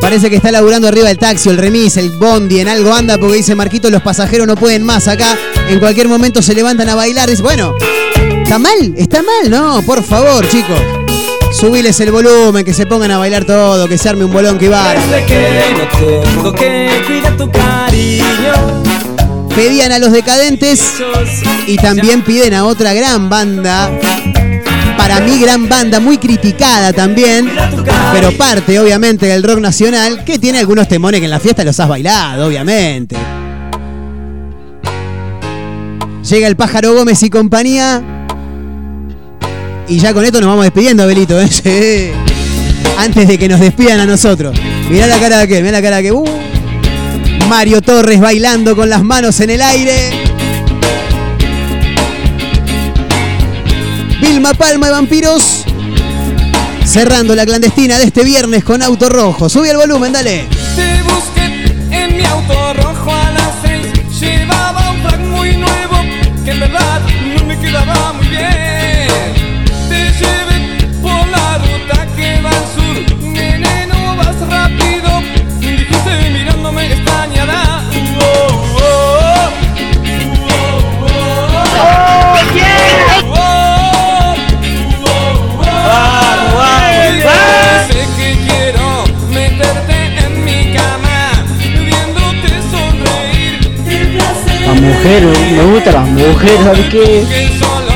Parece que está laburando arriba el taxi, el remis, el bondi, en algo anda porque dice Marquito, los pasajeros no pueden más acá. En cualquier momento se levantan a bailar. Dice, bueno, ¿está mal? ¿Está mal? No, por favor, chicos. Subiles el volumen, que se pongan a bailar todo, que se arme un bolón que va. Pedían a los decadentes y también piden a otra gran banda. Para mí, gran banda, muy criticada también, pero parte, obviamente, del rock nacional, que tiene algunos temones que en la fiesta los has bailado, obviamente. Llega el pájaro Gómez y compañía. Y ya con esto nos vamos despidiendo, Abelito. ¿eh? Antes de que nos despidan a nosotros. Mirá la cara de aquel, mirá la cara de aquel. Uh. Mario Torres bailando con las manos en el aire. Vilma Palma de Vampiros. Cerrando la clandestina de este viernes con auto rojo. Sube el volumen, dale. Te busqué en mi auto rojo a las. Llevaba un flag muy nuevo que en verdad no me quedaba muy bien. Mujeres, me gustan las mujeres, ¿sabes qué? Que solo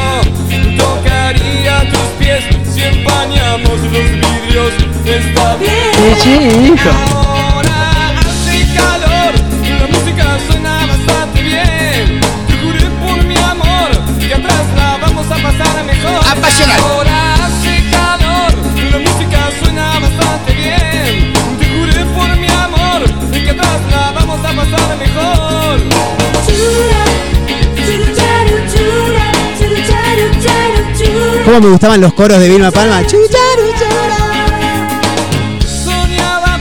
tocaría tus pies si empañamos los vidrios. Está bien. Sí, sí, hija. Ahora hace calor, la música suena bastante bien. Te juré por mi amor que atrás la vamos a pasar mejor. Apasional. Ahora hace calor, la música suena bastante bien. Te juré por mi amor que atrás la vamos a pasar mejor. ¿Cómo me gustaban los coros de Vilma Palma?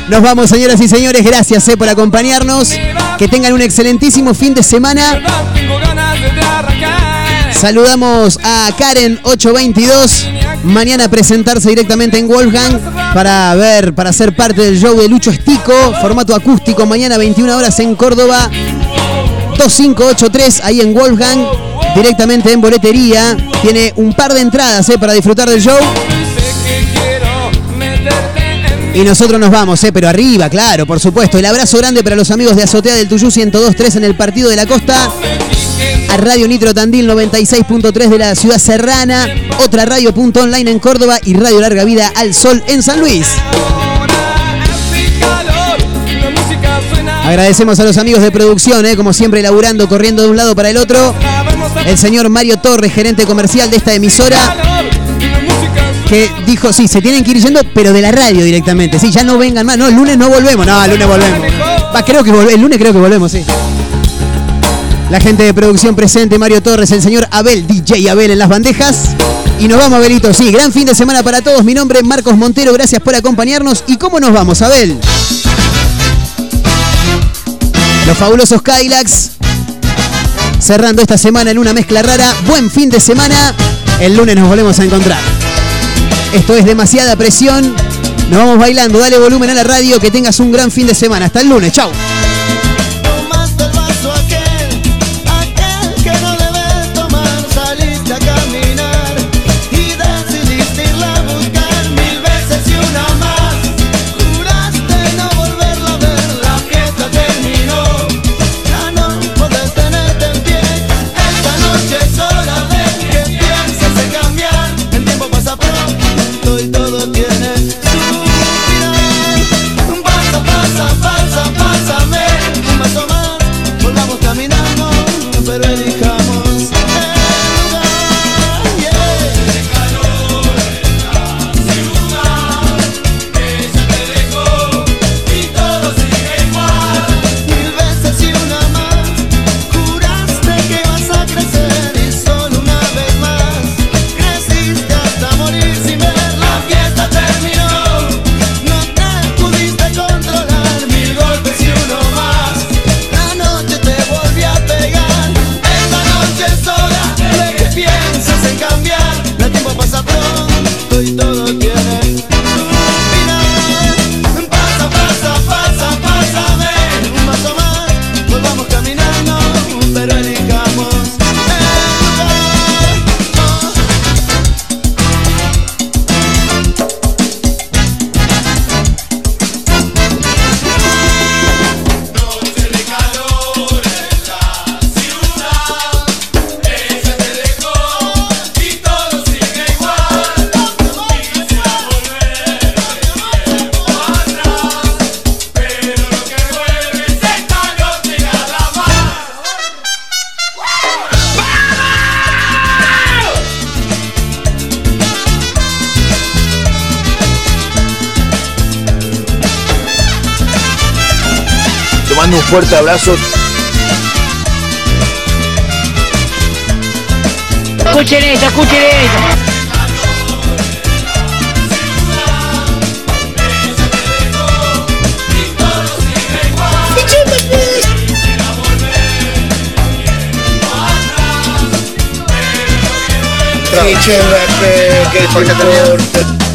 Nos vamos, señoras y señores. Gracias eh, por acompañarnos. Que tengan un excelentísimo fin de semana. Saludamos a Karen 822. Mañana presentarse directamente en Wolfgang para ver, para ser parte del show de Lucho Estico, formato acústico. Mañana 21 horas en Córdoba. 2583 ahí en Wolfgang, directamente en boletería. Tiene un par de entradas eh, para disfrutar del show. Y nosotros nos vamos, eh, pero arriba, claro, por supuesto. El abrazo grande para los amigos de Azotea del Tuyú 1023 en el partido de la costa. A Radio Nitro Tandil 96.3 de la ciudad serrana. Otra radio punto online en Córdoba y Radio Larga Vida al Sol en San Luis. Agradecemos a los amigos de producción, eh, como siempre, laburando, corriendo de un lado para el otro. El señor Mario Torres, gerente comercial de esta emisora, que dijo, sí, se tienen que ir yendo, pero de la radio directamente. Sí, ya no vengan más. No, el lunes no volvemos. No, el lunes volvemos. Va, creo que volve- el lunes creo que volvemos, sí. La gente de producción presente, Mario Torres, el señor Abel, DJ Abel en las bandejas. Y nos vamos, Abelito. Sí, gran fin de semana para todos. Mi nombre es Marcos Montero. Gracias por acompañarnos. ¿Y cómo nos vamos, Abel? Los fabulosos Kylax. Cerrando esta semana en una mezcla rara. Buen fin de semana. El lunes nos volvemos a encontrar. Esto es demasiada presión. Nos vamos bailando. Dale volumen a la radio. Que tengas un gran fin de semana. Hasta el lunes. Chau. golazos. Escuchen esto, escuchen esto. Que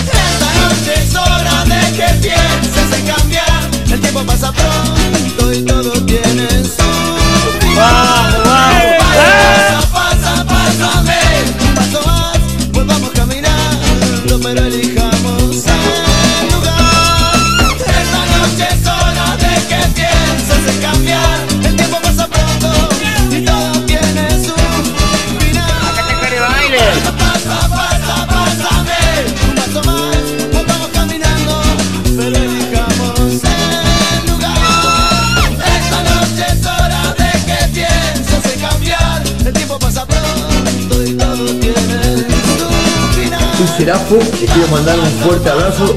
quiero mandarle un fuerte abrazo.